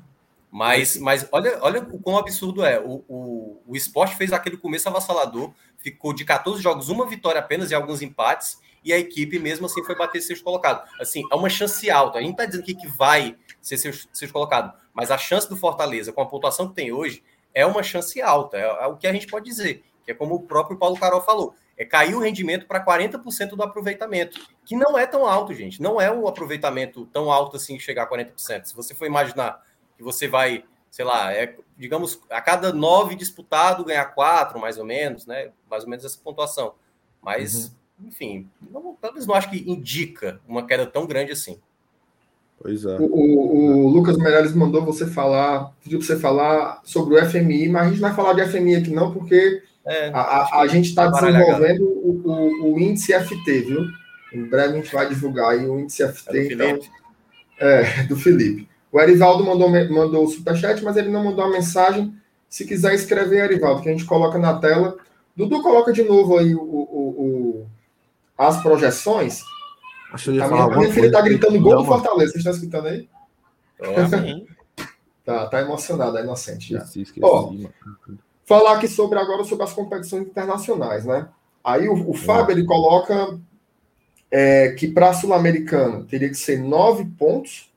[SPEAKER 2] Mas, mas olha, olha o quão absurdo é. O, o, o esporte fez aquele começo avassalador, ficou de 14 jogos, uma vitória apenas e alguns empates, e a equipe mesmo assim foi bater seus colocado. Assim, é uma chance alta. A gente está dizendo aqui que vai ser seus, seus colocado, mas a chance do Fortaleza, com a pontuação que tem hoje, é uma chance alta. É, é o que a gente pode dizer, que é como o próprio Paulo Carol falou. É cair o rendimento para 40% do aproveitamento, que não é tão alto, gente. Não é um aproveitamento tão alto assim chegar a 40%. Se você for imaginar que você vai, sei lá, é, digamos, a cada nove disputado ganhar quatro, mais ou menos, né? Mais ou menos essa pontuação. Mas, uhum. enfim, não, talvez não acho que indica uma queda tão grande assim.
[SPEAKER 1] Pois é. O, o, o Lucas Meirelles mandou você falar, pediu para você falar sobre o FMI, mas a gente não vai falar de FMI aqui não, porque é, a, a, a gente está desenvolvendo o, o, o, índice FT, viu? Em breve a gente vai divulgar aí o índice FT. É do, então, é, do Felipe. O Erivaldo mandou, mandou o superchat, mas ele não mandou a mensagem. Se quiser escrever, Erivaldo, que a gente coloca na tela. Dudu, coloca de novo aí o, o, as projeções. Acho que a minha, minha filha está gritando gol do Fortaleza. Você está escutando aí? (laughs) tá, tá emocionada, é inocente já. Ó, falar aqui sobre agora sobre as competições internacionais, né? Aí o, o Fábio ele coloca é, que para a Sul-Americana teria que ser nove pontos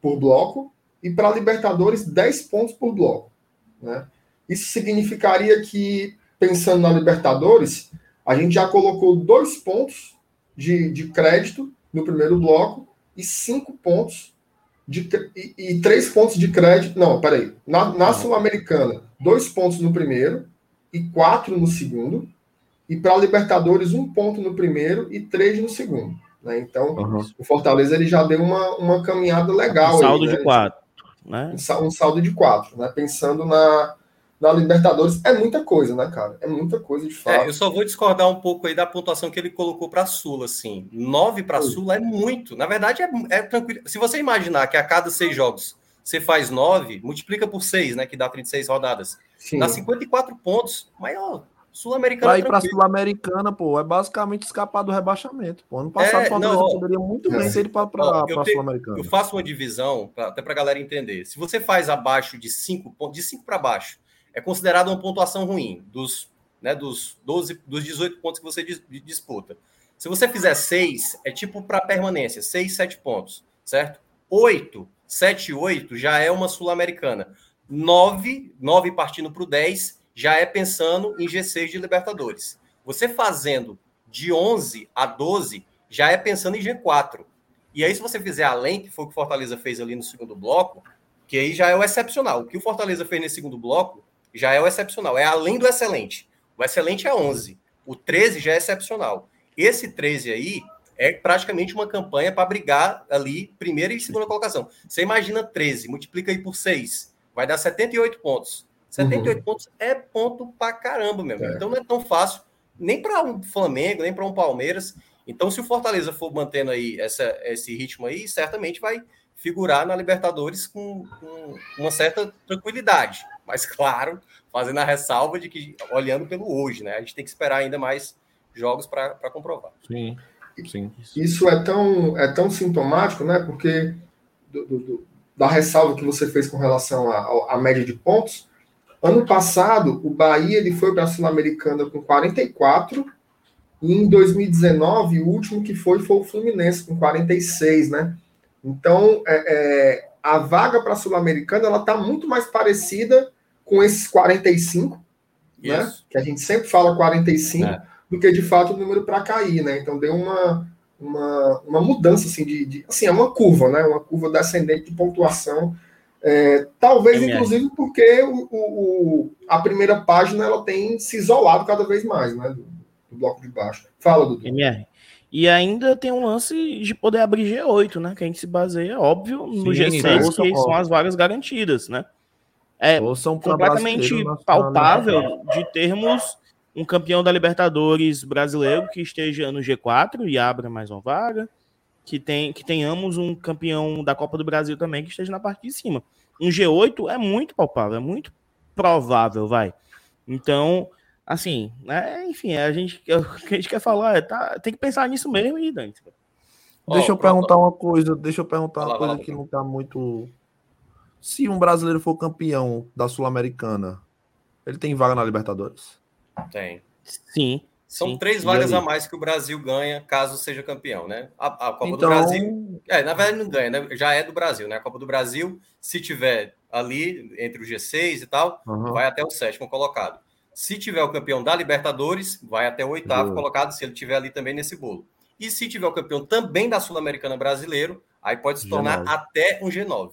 [SPEAKER 1] por bloco e para Libertadores 10 pontos por bloco. Né? Isso significaria que, pensando na Libertadores, a gente já colocou dois pontos de, de crédito no primeiro bloco e cinco pontos de, e, e três pontos de crédito. Não, peraí. Na, na Sul-Americana, dois pontos no primeiro e quatro no segundo. E para Libertadores, um ponto no primeiro e três no segundo. Né? Então, uhum. o Fortaleza ele já deu uma, uma caminhada legal.
[SPEAKER 4] Um saldo aí, né? de quatro. Né?
[SPEAKER 1] Um, saldo de quatro. Né? Pensando na, na Libertadores, é muita coisa, né, cara? É muita coisa de é, fato.
[SPEAKER 2] É, eu só vou discordar um pouco aí da pontuação que ele colocou para a Sula, assim. Nove para a Sula é muito. Na verdade, é, é tranquilo. Se você imaginar que a cada seis jogos você faz nove, multiplica por seis, né? Que dá 36 rodadas. Sim. Dá 54 pontos. Mas, ó, Sul-Americana.
[SPEAKER 3] Para ir para Sul-Americana, pô, é basicamente escapar do rebaixamento. Pô. Ano passado é, o Fortaleza não, poderia muito bem ser para a Sul-Americana.
[SPEAKER 2] Eu faço uma divisão, pra, até para a galera entender. Se você faz abaixo de 5 pontos, de 5 para baixo, é considerado uma pontuação ruim dos, né, dos 12, dos 18 pontos que você disputa. Se você fizer 6, é tipo para permanência, 6, 7 pontos, certo? 8, 7, 8 já é uma Sul-Americana. 9, 9 partindo para o 10 já é pensando em G6 de Libertadores. Você fazendo de 11 a 12 já é pensando em G4. E aí, se você fizer além, que foi o que o Fortaleza fez ali no segundo bloco, que aí já é o excepcional. O que o Fortaleza fez nesse segundo bloco já é o excepcional, é além do excelente. O excelente é 11, o 13 já é excepcional. Esse 13 aí é praticamente uma campanha para brigar ali primeira e segunda colocação. Você imagina 13, multiplica aí por 6, vai dar 78 pontos. 78 uhum. pontos é ponto pra caramba, meu. É. Então não é tão fácil, nem para um Flamengo, nem para um Palmeiras. Então, se o Fortaleza for mantendo aí essa, esse ritmo aí, certamente vai figurar na Libertadores com, com uma certa tranquilidade. Mas, claro, fazendo a ressalva de que, olhando pelo hoje, né? A gente tem que esperar ainda mais jogos para comprovar.
[SPEAKER 3] Sim, sim.
[SPEAKER 1] Isso é tão, é tão sintomático, né? Porque do, do, da ressalva que você fez com relação à média de pontos, Ano passado, o Bahia ele foi para a Sul-Americana com 44, e em 2019, o último que foi foi o Fluminense, com 46, né? Então, é, é, a vaga para a Sul-Americana ela está muito mais parecida com esses 45, né? Isso. né? Que a gente sempre fala 45, é. do que de fato o número para cair, né? Então deu uma, uma, uma mudança assim de, de, assim, é uma curva, né? Uma curva descendente de pontuação é, talvez, MR. inclusive, porque o, o, a primeira página ela tem se isolado cada vez mais, né? Do, do bloco de baixo. Fala, Dudu.
[SPEAKER 4] MR. E ainda tem um lance de poder abrir G8, né? Que a gente se baseia, óbvio, no Sim, G6, que são as vagas garantidas, né? É completamente palpável de termos um campeão da Libertadores brasileiro que esteja no G4 e abra mais uma vaga que, tem, que tenhamos um campeão da Copa do Brasil também que esteja na parte de cima. Um G8 é muito palpável, é muito provável, vai. Então, assim, é, enfim, a gente, (laughs) o que a gente quer falar é, tá, tem que pensar nisso mesmo e Dante.
[SPEAKER 3] Deixa oh, eu perguntar uma coisa, deixa eu perguntar uma coisa que não tá muito. Se um brasileiro for campeão da Sul-Americana, ele tem vaga na Libertadores?
[SPEAKER 2] Tem.
[SPEAKER 4] Sim.
[SPEAKER 2] São Sim. três vagas a mais que o Brasil ganha caso seja campeão, né? A, a Copa então... do Brasil. É, na verdade não ganha, né? Já é do Brasil, né? A Copa do Brasil, se tiver ali entre o G6 e tal, uhum. vai até o sétimo colocado. Se tiver o campeão da Libertadores, vai até o oitavo uhum. colocado, se ele tiver ali também nesse bolo. E se tiver o campeão também da Sul-Americana brasileiro, aí pode se tornar G9. até um G9.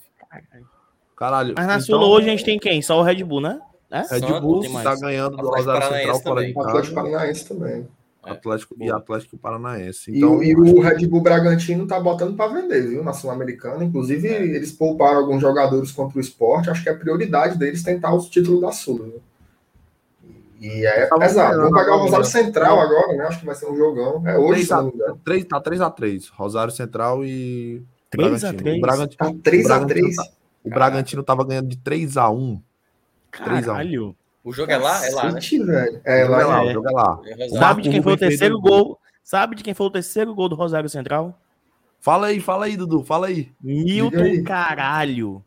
[SPEAKER 4] Caralho. Mas na então... Sul hoje a gente tem quem? Só o Red Bull, né?
[SPEAKER 3] É? Red Bull está ganhando do Rosário Central
[SPEAKER 1] fora de casa. Atlético Paranaense também.
[SPEAKER 3] Atlético é. e Atlético Paranaense.
[SPEAKER 1] Então, e, e o Red Bull Bragantino tá botando para vender, viu, na Sul-Americana. Inclusive, é. eles pouparam alguns jogadores contra o esporte. Acho que é a prioridade deles tentar os títulos da Sul. Viu? E é tá pesado. Vamos pagar o Rosário Central agora, né? Acho que vai ser um jogão. É hoje, 3
[SPEAKER 3] a, 3, tá 3x3. Rosário Central e.
[SPEAKER 4] 3x3.
[SPEAKER 3] O Bragantino, tá 3x3. Tá, o Bragantino tava ganhando de 3x1.
[SPEAKER 2] Caralho. O jogo é lá? É lá, né?
[SPEAKER 1] Velho. É, lá, é lá,
[SPEAKER 3] o jogo é lá.
[SPEAKER 4] É Sabe de quem foi o terceiro gol? Sabe de quem foi o terceiro gol do Rosário Central?
[SPEAKER 3] Fala aí, fala aí, Dudu, fala aí.
[SPEAKER 4] Milton aí. Caralho.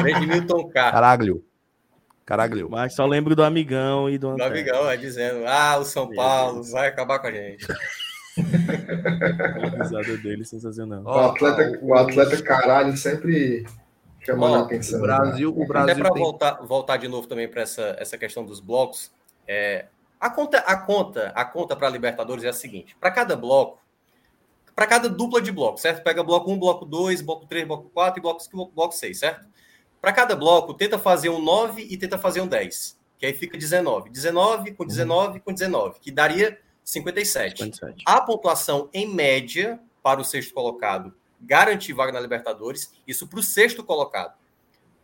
[SPEAKER 2] Grande Milton
[SPEAKER 3] Car. Caralho. Caralho.
[SPEAKER 4] Mas só lembro do amigão e do
[SPEAKER 2] Do amigão, é dizendo, ah, o São Paulo vai acabar com a gente. (laughs)
[SPEAKER 4] a risada dele sensacional.
[SPEAKER 1] O atleta, o atleta caralho sempre chamando a atenção.
[SPEAKER 3] O Brasil, o Brasil
[SPEAKER 2] Até para tem... voltar, voltar de novo também para essa, essa questão dos blocos, é, a conta, a conta, a conta para Libertadores é a seguinte: para cada bloco, para cada dupla de bloco, certo? Pega bloco 1, bloco 2, bloco 3, bloco 4 e bloco, bloco 6, certo? Para cada bloco, tenta fazer um 9 e tenta fazer um 10, que aí fica 19. 19 com 19 uhum. com 19, que daria 57. 57. A pontuação em média para o sexto colocado garantir vaga na Libertadores, isso para o sexto colocado.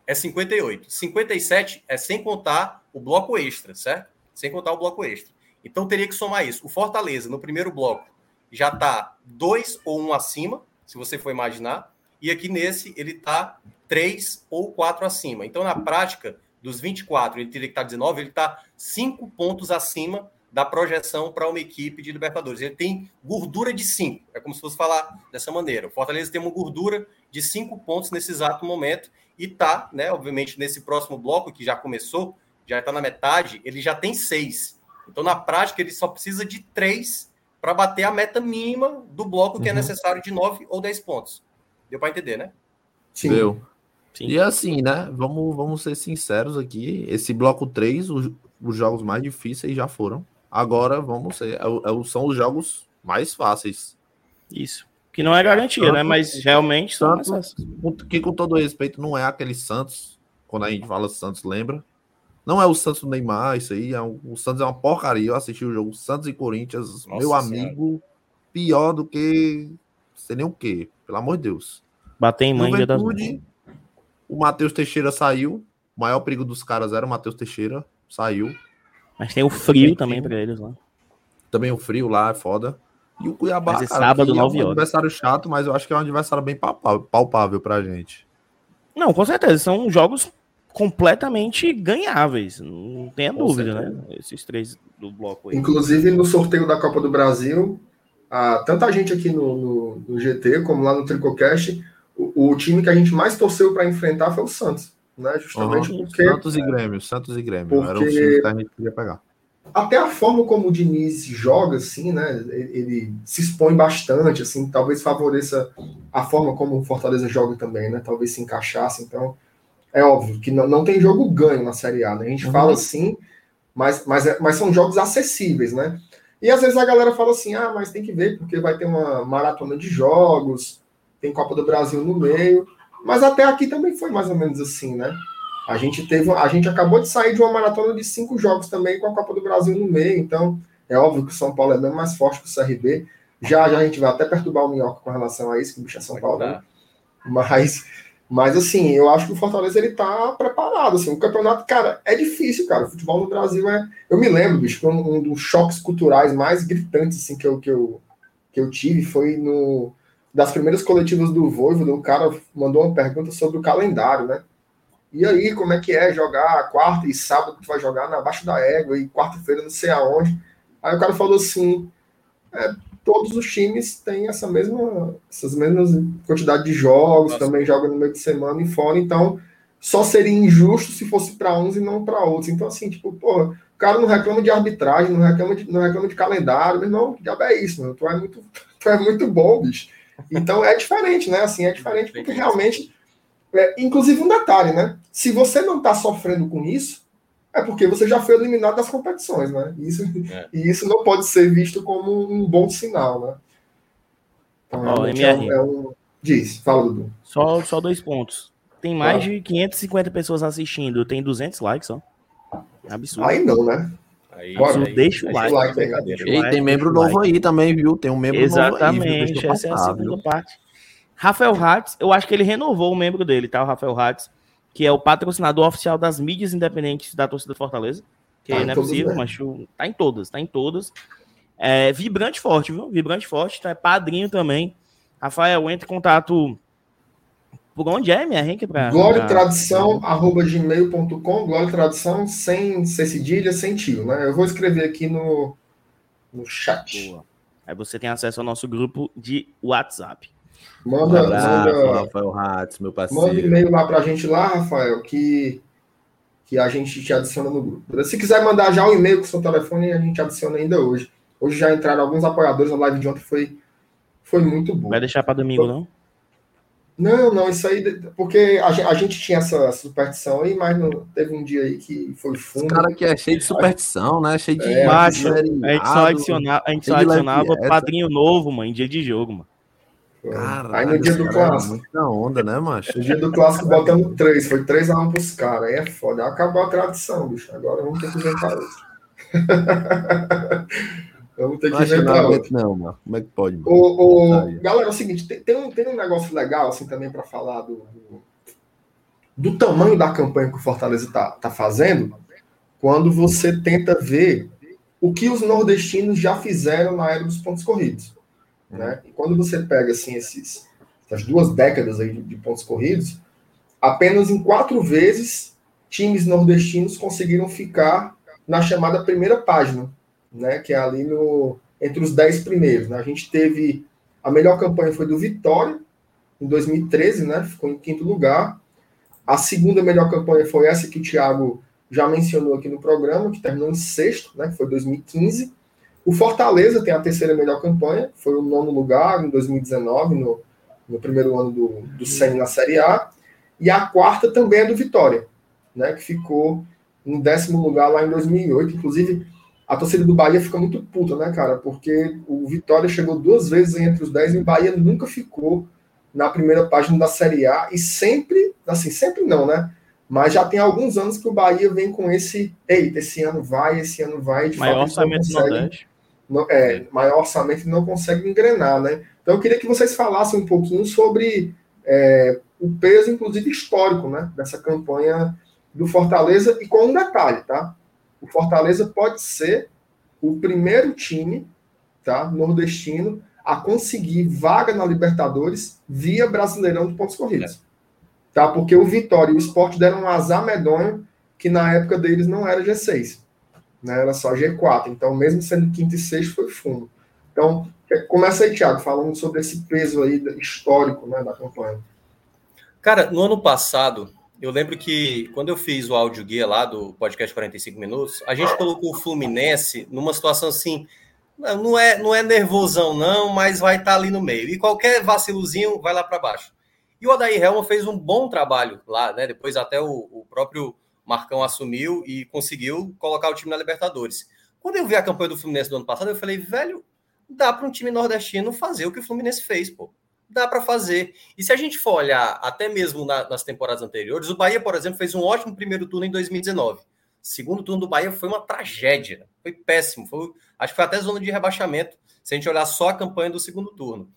[SPEAKER 2] É 58. 57 é sem contar o bloco extra, certo? Sem contar o bloco extra. Então teria que somar isso. O Fortaleza, no primeiro bloco, já está dois ou um acima, se você for imaginar. E aqui nesse, ele está três ou quatro acima. Então, na prática, dos 24, ele teria que estar tá 19, ele está cinco pontos acima da projeção para uma equipe de Libertadores. Ele tem gordura de 5. É como se fosse falar dessa maneira. O Fortaleza tem uma gordura de 5 pontos nesse exato momento e está, né, obviamente, nesse próximo bloco que já começou, já está na metade, ele já tem 6. Então, na prática, ele só precisa de 3 para bater a meta mínima do bloco que é uhum. é necessário de 9 ou 10 pontos. Deu para entender, né?
[SPEAKER 3] Sim. Deu. Sim. E assim, né? Vamos, vamos ser sinceros aqui. Esse bloco 3, os, os jogos mais difíceis já foram. Agora vamos ser, é, é, são os jogos mais fáceis.
[SPEAKER 4] Isso. Que não é garantia, né? Né? Mas realmente
[SPEAKER 3] são Santos, Que com todo respeito, não é aquele Santos, quando a gente fala Santos, lembra? Não é o Santos do Neymar, isso aí. É um, o Santos é uma porcaria. Eu assisti o jogo Santos e Corinthians, Nossa meu amigo, pior do que. Sei nem o quê, pelo amor de Deus.
[SPEAKER 4] Bater em mãe das
[SPEAKER 3] O Matheus Teixeira saiu. O maior perigo dos caras era o Matheus Teixeira. Saiu.
[SPEAKER 4] Mas tem o frio também para eles lá.
[SPEAKER 3] Também o frio lá é foda. E o Cuiabá,
[SPEAKER 4] mas é cara, sábado, 9
[SPEAKER 3] é um adversário chato, mas eu acho que é um adversário bem palpável pra gente.
[SPEAKER 4] Não, com certeza. São jogos completamente ganháveis. Não tenha com dúvida, né? certeza. né? Esses três do bloco aí.
[SPEAKER 1] Inclusive, no sorteio da Copa do Brasil, a, tanta gente aqui no, no, no GT como lá no Tricocast, o, o, time que a gente mais torceu para enfrentar foi o Santos né? Justamente uhum. porque.
[SPEAKER 3] Santos e Grêmio, Santos e Grêmio. Porque... Era o time que a gente queria pegar.
[SPEAKER 1] Até a forma como o Diniz joga, assim, né? Ele se expõe bastante, assim, talvez favoreça a forma como o Fortaleza joga também, né? Talvez se encaixasse. Então, é óbvio que não, não tem jogo ganho na Série A, né? A gente uhum. fala assim, mas, mas, é, mas são jogos acessíveis, né? E às vezes a galera fala assim: ah, mas tem que ver, porque vai ter uma maratona de jogos, tem Copa do Brasil no meio. Mas até aqui também foi mais ou menos assim, né? A gente teve, a gente acabou de sair de uma maratona de cinco jogos também com a Copa do Brasil no meio, então é óbvio que o São Paulo é bem mais forte que o CRB. Já já a gente vai até perturbar o Minhoca com relação a isso, que o bicho é São Paulo. Né? Mas, mas assim, eu acho que o Fortaleza ele tá preparado. Assim, o campeonato, cara, é difícil, cara. O futebol no Brasil é. Eu me lembro, bicho, um, um dos choques culturais mais gritantes assim, que, eu, que, eu, que eu tive foi no das primeiras coletivas do Voivoda, o cara mandou uma pergunta sobre o calendário, né? E aí, como é que é jogar quarta e sábado tu vai jogar na Baixa da Égua e quarta-feira não sei aonde. Aí o cara falou assim, é, todos os times têm essa mesma, essas mesmas quantidade de jogos, Nossa. também jogam no meio de semana e fora, então só seria injusto se fosse para uns e não para outros. Então, assim, tipo, porra, o cara não reclama de arbitragem, não reclama de, não reclama de calendário, mas não, que diabo é isso, mano? Tu é muito, (laughs) tu é muito bom, bicho. Então é diferente, né? Assim, é diferente porque realmente. É, inclusive um detalhe, né? Se você não está sofrendo com isso, é porque você já foi eliminado das competições, né? Isso, é. E isso não pode ser visto como um bom sinal, né?
[SPEAKER 4] Então, oh, MR. É, um...
[SPEAKER 1] Diz, fala, Dudu.
[SPEAKER 4] Só, só dois pontos. Tem mais de 550 pessoas assistindo, tem 200 likes, ó. Absurdo.
[SPEAKER 1] Aí não, né?
[SPEAKER 4] Aí, Bora, aí, deixa o like. like
[SPEAKER 3] e tem membro novo aí também, viu? Tem um membro
[SPEAKER 4] Exatamente, novo aí, essa é a segunda viu? parte. Rafael Hatz, eu acho que ele renovou o membro dele, tá? O Rafael Hatz, que é o patrocinador oficial das mídias independentes da torcida Fortaleza. Que tá não é possível, mas tá em todas, tá em todas. É, vibrante forte, viu? Vibrante forte, tá? É padrinho também. Rafael, entre em contato por onde é, minha Henrique?
[SPEAKER 1] Pra, Glória Tradição, arroba gmail.com, Glória Tradição, sem ser cedilha, sem tio, né? Eu vou escrever aqui no, no chat. Boa.
[SPEAKER 4] Aí você tem acesso ao nosso grupo de WhatsApp.
[SPEAKER 1] Manda, um abraço, manda, Rafael Hatz, meu parceiro. Manda e-mail lá pra gente lá, Rafael, que, que a gente te adiciona no grupo. Se quiser mandar já o um e-mail com o seu telefone, a gente adiciona ainda hoje. Hoje já entraram alguns apoiadores, a live de ontem foi, foi muito boa.
[SPEAKER 4] Vai deixar para domingo, não?
[SPEAKER 1] Não, não, isso aí, porque a gente, a gente tinha essa superstição aí, mas não, teve um dia aí que foi fundo. Os
[SPEAKER 3] cara que é cheio de superstição, né? Cheio de.
[SPEAKER 4] É, macho, a gente só adicionava, a gente só adicionava padrinho novo, mano, em dia de jogo, mano.
[SPEAKER 1] Caralho, aí no dia do clássico.
[SPEAKER 3] Na onda, né, macho?
[SPEAKER 1] No dia do clássico botamos três, foi três a um pros caras. Aí é foda. Acabou a tradição, bicho. Agora vamos ter que inventar isso. (laughs) Vamos ter que inventar não, outro.
[SPEAKER 3] Não, mano. Como é que pode?
[SPEAKER 1] Mano? O, o... Galera, é o seguinte, tem, tem, um, tem um negócio legal assim também para falar do, do, do, tamanho da campanha que o Fortaleza tá, tá fazendo quando você tenta ver o que os nordestinos já fizeram na era dos pontos corridos. Né? E quando você pega assim esses, essas duas décadas aí de, de pontos corridos, apenas em quatro vezes times nordestinos conseguiram ficar na chamada primeira página né, que é ali no, entre os dez primeiros. Né? A gente teve a melhor campanha foi do Vitória, em 2013, né, ficou em quinto lugar. A segunda melhor campanha foi essa que o Thiago já mencionou aqui no programa, que terminou em sexto, né, que foi 2015. O Fortaleza tem a terceira melhor campanha, foi o nono lugar em 2019, no, no primeiro ano do, do SEM na Série A. E a quarta também é do Vitória, né, que ficou em décimo lugar lá em 2008. Inclusive, a torcida do Bahia fica muito puta, né, cara? Porque o Vitória chegou duas vezes entre os 10 e o Bahia nunca ficou na primeira página da Série A e sempre, assim, sempre não, né? Mas já tem alguns anos que o Bahia vem com esse, eita, esse ano vai, esse ano vai.
[SPEAKER 4] De maior fato, orçamento não consegue,
[SPEAKER 1] não, é, maior orçamento não consegue engrenar, né? Então eu queria que vocês falassem um pouquinho sobre é, o peso, inclusive histórico, né, dessa campanha do Fortaleza e com um detalhe, tá? O Fortaleza pode ser o primeiro time tá, nordestino a conseguir vaga na Libertadores via Brasileirão de pontos corridos. Tá? Porque o Vitória e o Sport deram um azar medonho que na época deles não era G6, né? era só G4. Então, mesmo sendo quinto e sexto, foi fundo. Então, começa aí, Thiago, falando sobre esse peso aí histórico né, da campanha.
[SPEAKER 2] Cara, no ano passado, eu lembro que quando eu fiz o áudio guia lá do podcast 45 minutos, a gente colocou o Fluminense numa situação assim, não é, não é nervosão não, mas vai estar tá ali no meio. E qualquer vacilozinho vai lá para baixo. E o Adair Helman fez um bom trabalho lá, né? Depois até o, o, próprio Marcão assumiu e conseguiu colocar o time na Libertadores. Quando eu vi a campanha do Fluminense do ano passado, eu falei, velho, dá para um time nordestino fazer o que o Fluminense fez, pô dá para fazer. E se a gente for olhar até mesmo na, nas temporadas anteriores, o Bahia, por exemplo, fez um ótimo primeiro turno em 2019. Segundo turno do Bahia foi uma tragédia, foi péssimo. Foi, acho que foi até zona de rebaixamento, se a gente olhar só a campanha do segundo turno.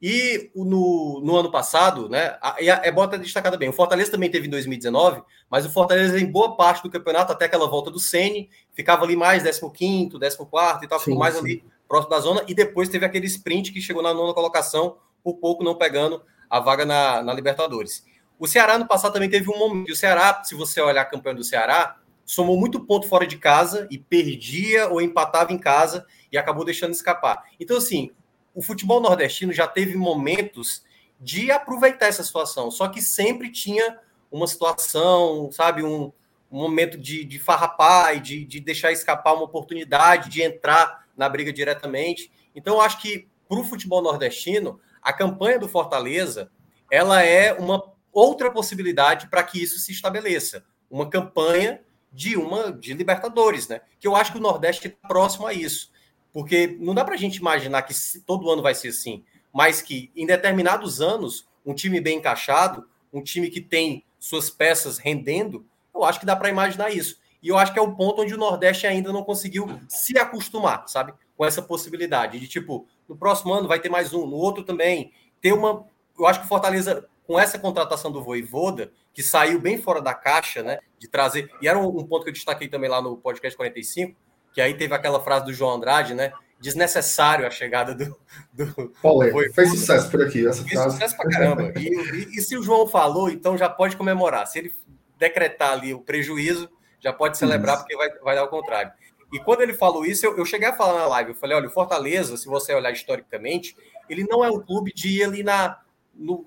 [SPEAKER 2] E no, no ano passado, né? É bom até destacar também. O Fortaleza também teve em 2019, mas o Fortaleza, em boa parte do campeonato, até aquela volta do Sene, ficava ali mais 15, 14 e tal, ficou mais sim. ali próximo da zona, e depois teve aquele sprint que chegou na nona colocação por pouco não pegando a vaga na, na Libertadores. O Ceará no passado também teve um momento. O Ceará, se você olhar a campanha do Ceará, somou muito ponto fora de casa e perdia ou empatava em casa e acabou deixando escapar. Então, assim, o futebol nordestino já teve momentos de aproveitar essa situação, só que sempre tinha uma situação, sabe, um, um momento de, de farrapar e de, de deixar escapar uma oportunidade de entrar na briga diretamente. Então, eu acho que para o futebol nordestino, a campanha do Fortaleza ela é uma outra possibilidade para que isso se estabeleça. Uma campanha de uma de Libertadores, né? Que eu acho que o Nordeste está próximo a isso. Porque não dá para a gente imaginar que todo ano vai ser assim, mas que em determinados anos, um time bem encaixado, um time que tem suas peças rendendo, eu acho que dá para imaginar isso. E eu acho que é o ponto onde o Nordeste ainda não conseguiu se acostumar, sabe? Com essa possibilidade de, tipo, no próximo ano vai ter mais um, no outro também. Ter uma. Eu acho que o Fortaleza, com essa contratação do Voivoda, que saiu bem fora da caixa, né? De trazer. E era um, ponto que eu destaquei também lá no podcast 45, que aí teve aquela frase do João Andrade, né? desnecessário a chegada do. do
[SPEAKER 1] Paulo, fez sucesso por aqui. Essa
[SPEAKER 2] fez sucesso pra caramba. E, e, e, se o João falou, então já pode comemorar. Se ele decretar ali o prejuízo, já pode celebrar, isso. porque vai, vai dar o contrário. E quando ele falou isso, eu, eu, cheguei a falar na live, eu falei, olha, o Fortaleza, se você olhar historicamente, ele não é um clube de ir ali na, no,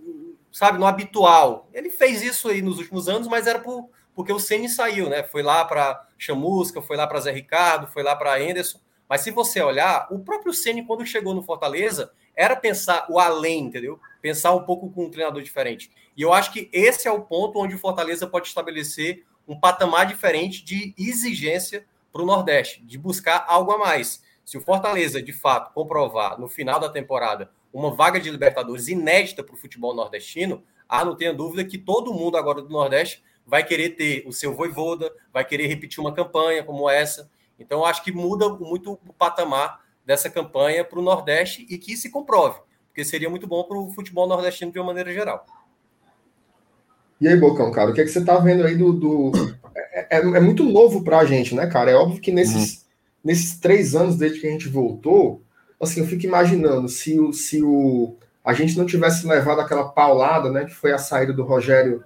[SPEAKER 2] sabe, no habitual. Ele fez isso aí nos últimos anos, mas era por, porque o Ceni saiu, né? Foi lá para Chamusca, foi lá para Zé Ricardo, foi lá para Anderson. Mas se você olhar, o próprio Ceni quando chegou no Fortaleza, era pensar o além, entendeu? Pensar um pouco com um treinador diferente. E eu acho que esse é o ponto onde o Fortaleza pode estabelecer um patamar diferente de exigência para o Nordeste, de buscar algo a mais. Se o Fortaleza, de fato, comprovar no final da temporada uma vaga de Libertadores inédita para o futebol nordestino, ah, não tenha dúvida que todo mundo agora do Nordeste vai querer ter o seu voivoda, vai querer repetir uma campanha como essa. Então, acho que muda muito o patamar dessa campanha para o Nordeste e que se comprove, porque seria muito bom para o futebol nordestino de uma maneira geral.
[SPEAKER 1] E aí, Bocão, cara, o que, é que você está vendo aí do. do... É, é, muito novo para a gente, né, cara? É óbvio que nesses, uhum. nesses três anos desde que a gente voltou, assim, eu fico imaginando se o, se o a gente não tivesse levado aquela paulada, né, que foi a saída do Rogério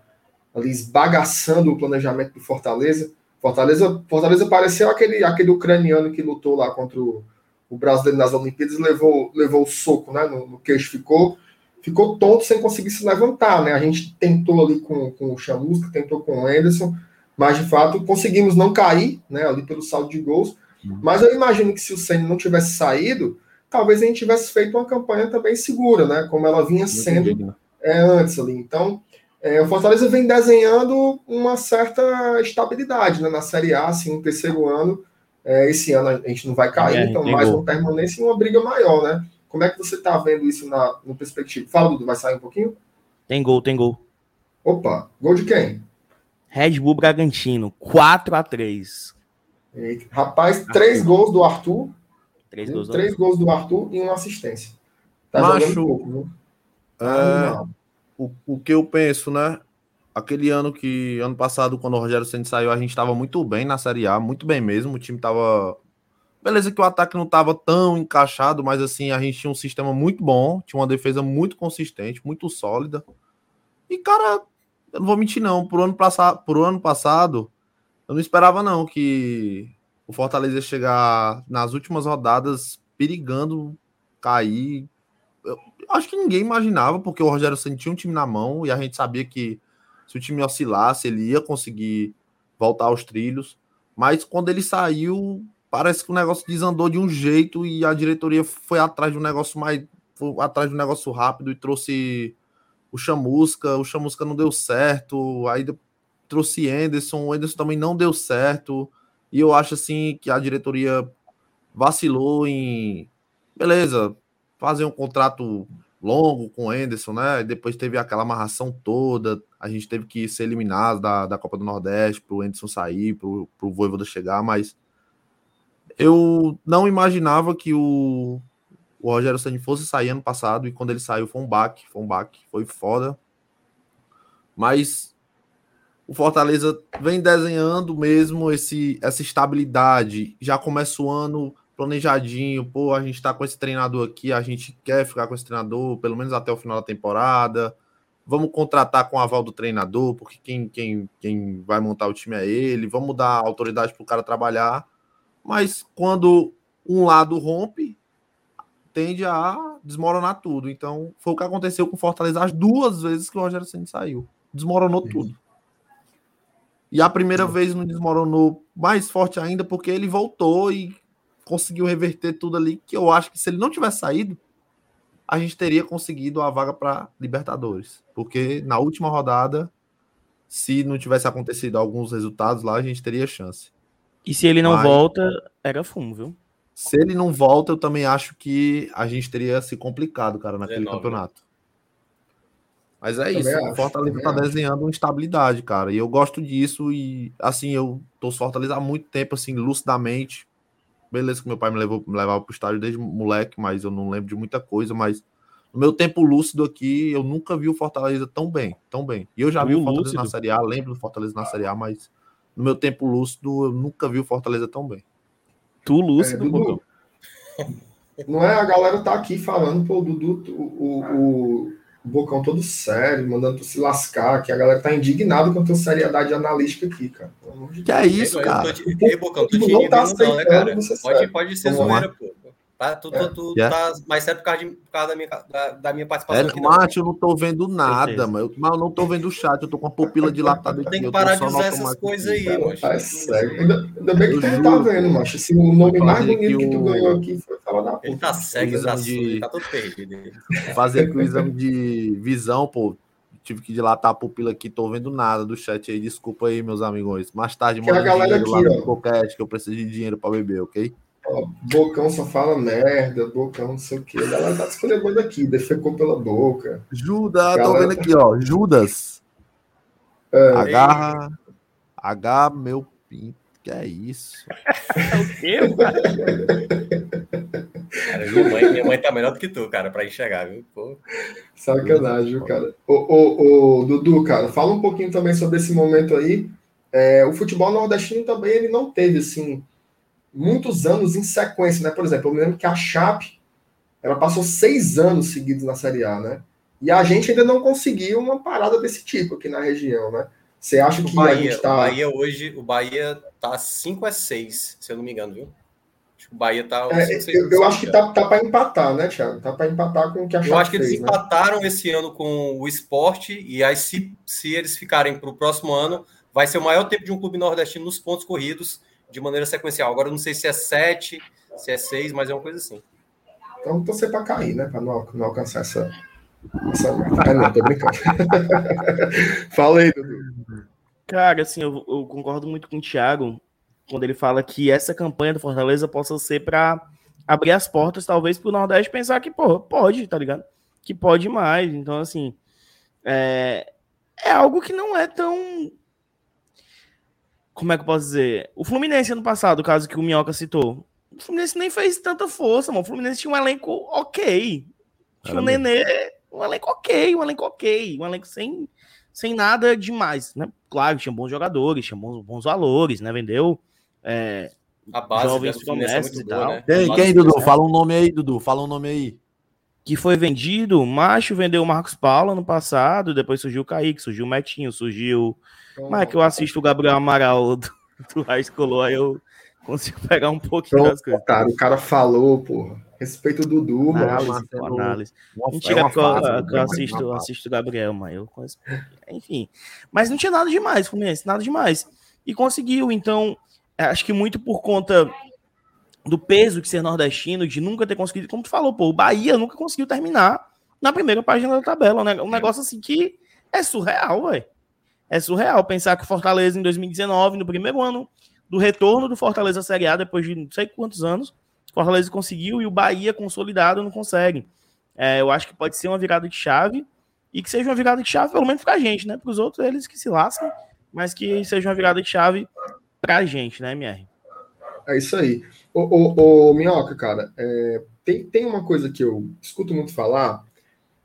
[SPEAKER 1] ali esbagaçando o planejamento do Fortaleza Fortaleza, Fortaleza pareceu aquele, aquele ucraniano que lutou lá contra o, o brasileiro nas Olimpíadas e levou, levou o soco né, no, no queixo, ficou, ficou tonto sem conseguir se levantar. Né? A gente tentou ali com, com o Chamusca, tentou com o Anderson, mas de fato conseguimos não cair né, ali pelo saldo de gols. Uhum. Mas eu imagino que se o Senna não tivesse saído, talvez a gente tivesse feito uma campanha também segura, né? Como ela vinha sendo é, antes ali. Então, é, o Fortaleza vem desenhando uma certa estabilidade né, na Série A, assim, no terceiro ano. É, esse ano a gente não vai cair, é, então mais uma permanência e uma briga maior, né? Como é que você está vendo isso na, no perspectiva? Fala, Dudu, vai sair um pouquinho?
[SPEAKER 4] Tem gol, tem gol.
[SPEAKER 1] Opa, gol de quem?
[SPEAKER 4] Red Bull Bragantino, 4 a 3
[SPEAKER 1] Rapaz, Arthur. três gols do Arthur. Três gols, três do... gols do Arthur e uma assistência.
[SPEAKER 3] Tá Macho, jogando pouco, viu? É o, o que eu penso, né? Aquele ano que, ano passado, quando o Rogério Senna saiu, a gente estava muito bem na Série A, muito bem mesmo. O time estava. Beleza, que o ataque não estava tão encaixado, mas assim, a gente tinha um sistema muito bom, tinha uma defesa muito consistente, muito sólida. E, cara, eu não vou mentir, não. Por ano, passado, por ano passado, eu não esperava, não, que o Fortaleza ia chegar nas últimas rodadas perigando cair eu acho que ninguém imaginava, porque o Rogério sentia um time na mão e a gente sabia que se o time oscilasse, ele ia conseguir voltar aos trilhos. Mas quando ele saiu, parece que o negócio desandou de um jeito e a diretoria foi atrás de um negócio mais. atrás de um negócio rápido e trouxe o Chamusca. O Chamusca não deu certo. Aí trouxe Anderson. O Anderson também não deu certo. E eu acho assim que a diretoria vacilou em. Beleza, fazer um contrato longo com o Anderson, né? Depois teve aquela amarração toda, a gente teve que ser eliminado da, da Copa do Nordeste para o Anderson sair, para o Voivoda chegar, mas eu não imaginava que o, o Rogério Ceni fosse sair ano passado e quando ele saiu foi um baque, foi um baque, foi foda. Mas o Fortaleza vem desenhando mesmo esse essa estabilidade. Já começa o ano planejadinho, pô, a gente tá com esse treinador aqui, a gente quer ficar com esse treinador pelo menos até o final da temporada. Vamos contratar com o aval do treinador, porque quem, quem, quem vai montar o time é ele. Vamos dar autoridade para o cara trabalhar. Mas quando um lado rompe, tende a desmoronar tudo. Então, foi o que aconteceu com o Fortaleza as duas vezes que o Rogério Ceni saiu. Desmoronou tudo. E a primeira vez não desmoronou mais forte ainda, porque ele voltou e conseguiu reverter tudo ali, que eu acho que se ele não tivesse saído, a gente teria conseguido a vaga para Libertadores. Porque na última rodada, se não tivesse acontecido alguns resultados lá, a gente teria chance.
[SPEAKER 4] E se ele não Mas, volta, era fumo, viu?
[SPEAKER 3] Se ele não volta, eu também acho que a gente teria se complicado, cara, naquele 19. campeonato. Mas é isso, o Fortaleza tá desenhando uma estabilidade, cara. E eu gosto disso e, assim, eu tô Fortaleza há muito tempo, assim, lucidamente. Beleza que meu pai me levou me levava pro estádio desde moleque, mas eu não lembro de muita coisa, mas no meu tempo lúcido aqui, eu nunca vi o Fortaleza tão bem, tão bem. E eu já vi o Fortaleza lúcido. na Série A, lembro do Fortaleza na Série A, mas no meu tempo lúcido, eu nunca vi o Fortaleza tão bem.
[SPEAKER 4] Tu lúcido, é, Dudu,
[SPEAKER 1] Não é a galera tá aqui falando, pô, Dudu, o, o, o Bocão todo sério, mandando tu se lascar, que a galera tá indignada com a tua seriedade analítica aqui, cara.
[SPEAKER 3] Que é isso, cara?
[SPEAKER 2] Ei, Bocão, tu não tá não, né, cara? Pode, pode ser zoeira, pô. Tá, tu, tu, tu yeah. tá mais certo por causa, de, por causa da, minha, da, da, minha participação
[SPEAKER 3] é, aqui. Macho, eu não tô vendo nada, mas eu, mas eu não tô vendo o chat, eu tô com a pupila dilatada
[SPEAKER 2] aqui. Tem que parar de usar essas coisas aí, macho.
[SPEAKER 1] Tá cego. Ainda, ainda bem que tu não tá vendo, macho. Assim, o nome mais bonito que, que tu ganhou aqui foi falar da puta.
[SPEAKER 2] Ele tá cego, tá, de... tá todo perdido.
[SPEAKER 3] Fazer aqui o exame de visão, pô. Tive que dilatar a pupila aqui, tô vendo nada do chat aí. Desculpa aí, meus amigos. Mais tarde,
[SPEAKER 1] manda dinheiro aqui, lá ó.
[SPEAKER 3] no que eu preciso de dinheiro pra beber, ok?
[SPEAKER 1] Bocão só fala merda, Bocão não sei o que. A galera tá escolhendo aqui, defecou pela boca.
[SPEAKER 3] Judas, galera... tô vendo aqui, ó. Judas. É. Agarra. H, meu pinto. Que é isso? (laughs)
[SPEAKER 2] o quê, cara? (laughs) cara minha, mãe, minha mãe tá melhor do que tu, cara, pra enxergar, viu? Pô.
[SPEAKER 1] Sacanagem, viu, cara? Ô, ô, ô, Dudu, cara, fala um pouquinho também sobre esse momento aí. É, o futebol nordestino também ele não teve, assim, muitos anos em sequência, né? Por exemplo, eu me lembro que a Chape ela passou seis anos seguidos na Série A, né? E a gente ainda não conseguiu uma parada desse tipo aqui na região, né? Você acha que
[SPEAKER 2] Bahia,
[SPEAKER 1] a gente tá...
[SPEAKER 2] O Bahia hoje, o Bahia tá 5 a 6, se eu não me engano, viu? Acho que o Bahia tá...
[SPEAKER 1] É, eu, eu acho que tá, tá para empatar, né, Thiago? Tá para empatar com o que a Chape
[SPEAKER 2] Eu acho que
[SPEAKER 1] fez,
[SPEAKER 2] eles
[SPEAKER 1] né?
[SPEAKER 2] empataram esse ano com o esporte, e aí se, se eles ficarem para o próximo ano, vai ser o maior tempo de um clube nordestino nos pontos corridos, de maneira sequencial. Agora eu não sei se é 7, se é 6, mas é uma coisa assim.
[SPEAKER 1] Então torcer para cair, né? Para não, não, alcançar essa. essa... Ah, não, tô brincando. (laughs) Fala aí, Dudu.
[SPEAKER 4] Cara, assim, eu, eu, concordo muito com o Thiago quando ele fala que essa campanha do Fortaleza possa ser para abrir as portas, talvez, para o Nordeste pensar que, pô, pode, tá ligado? Que pode mais. Então, assim, é, é algo que não é tão como é que eu posso dizer? O Fluminense ano passado, o caso que o Minhoca citou, o Fluminense nem fez tanta força, mano. O Fluminense tinha um elenco ok. Tinha um Nenê, um elenco ok, um elenco ok, um elenco sem, sem nada demais, né? Claro, tinha bons jogadores, tinha bons, bons valores, né? Vendeu é,
[SPEAKER 2] a base jovens promessas é e tal. Né?
[SPEAKER 3] Quem, quem, Dudu? Fala um nome aí, Dudu. Fala um nome aí.
[SPEAKER 4] Que foi vendido, Macho vendeu o Marcos Paulo ano passado, depois surgiu o Kaique, surgiu o Metinho, surgiu mas é que eu assisto o Gabriel Amaral (laughs) do, do High School, aí eu consigo pegar um pouquinho
[SPEAKER 1] das coisas. Cara, o cara falou, porra. Respeito o Dudu,
[SPEAKER 4] análise, mano. Análise. Uma, Mentira, é porque eu, fase, eu, assisto, assisto o Gabriel, mas eu conheço. Enfim. Mas não tinha nada demais, Fluminense, nada demais. E conseguiu, então, acho que muito por conta do peso de ser nordestino, de nunca ter conseguido, como tu falou, pô, o Bahia nunca conseguiu terminar na primeira página da tabela. Um negócio assim que é surreal, velho é surreal pensar que o Fortaleza em 2019, no primeiro ano do retorno do Fortaleza à Série A, depois de não sei quantos anos, o Fortaleza conseguiu e o Bahia consolidado não consegue. É, eu acho que pode ser uma virada de chave e que seja uma virada de chave, pelo menos para a gente, né? Para os outros, eles que se lascam, mas que seja uma virada de chave para a gente, né, MR?
[SPEAKER 1] É isso aí. Ô, ô, ô Minhoca, cara, é, tem, tem uma coisa que eu escuto muito falar,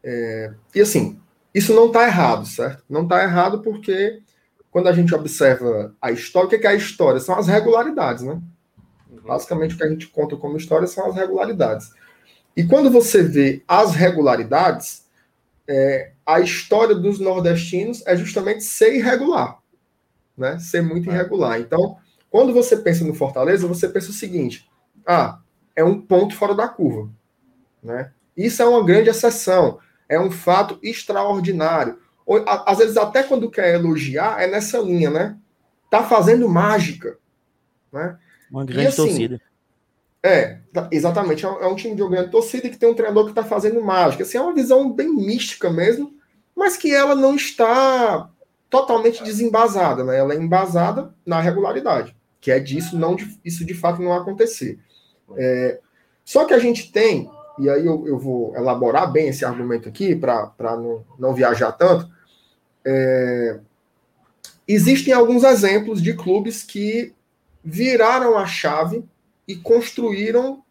[SPEAKER 1] é, e assim, isso não está errado, certo? Não está errado porque quando a gente observa a história, o que é a história? São as regularidades, né? Uhum. Basicamente o que a gente conta como história são as regularidades. E quando você vê as regularidades, é, a história dos nordestinos é justamente ser irregular, né? Ser muito é. irregular. Então, quando você pensa no Fortaleza, você pensa o seguinte: ah, é um ponto fora da curva, né? Isso é uma grande exceção é um fato extraordinário. Ou, às vezes, até quando quer elogiar, é nessa linha, né? Tá fazendo mágica. Né?
[SPEAKER 4] Uma grande e, assim, torcida.
[SPEAKER 1] É, tá, exatamente. É, é um time de uma grande torcida que tem um treinador que está fazendo mágica. Assim, é uma visão bem mística mesmo, mas que ela não está totalmente desembasada, né? Ela é embasada na regularidade, que é disso não isso de fato não acontecer. É, só que a gente tem e aí eu, eu vou elaborar bem esse argumento aqui para não, não viajar tanto. É, existem alguns exemplos de clubes que viraram a chave e construíram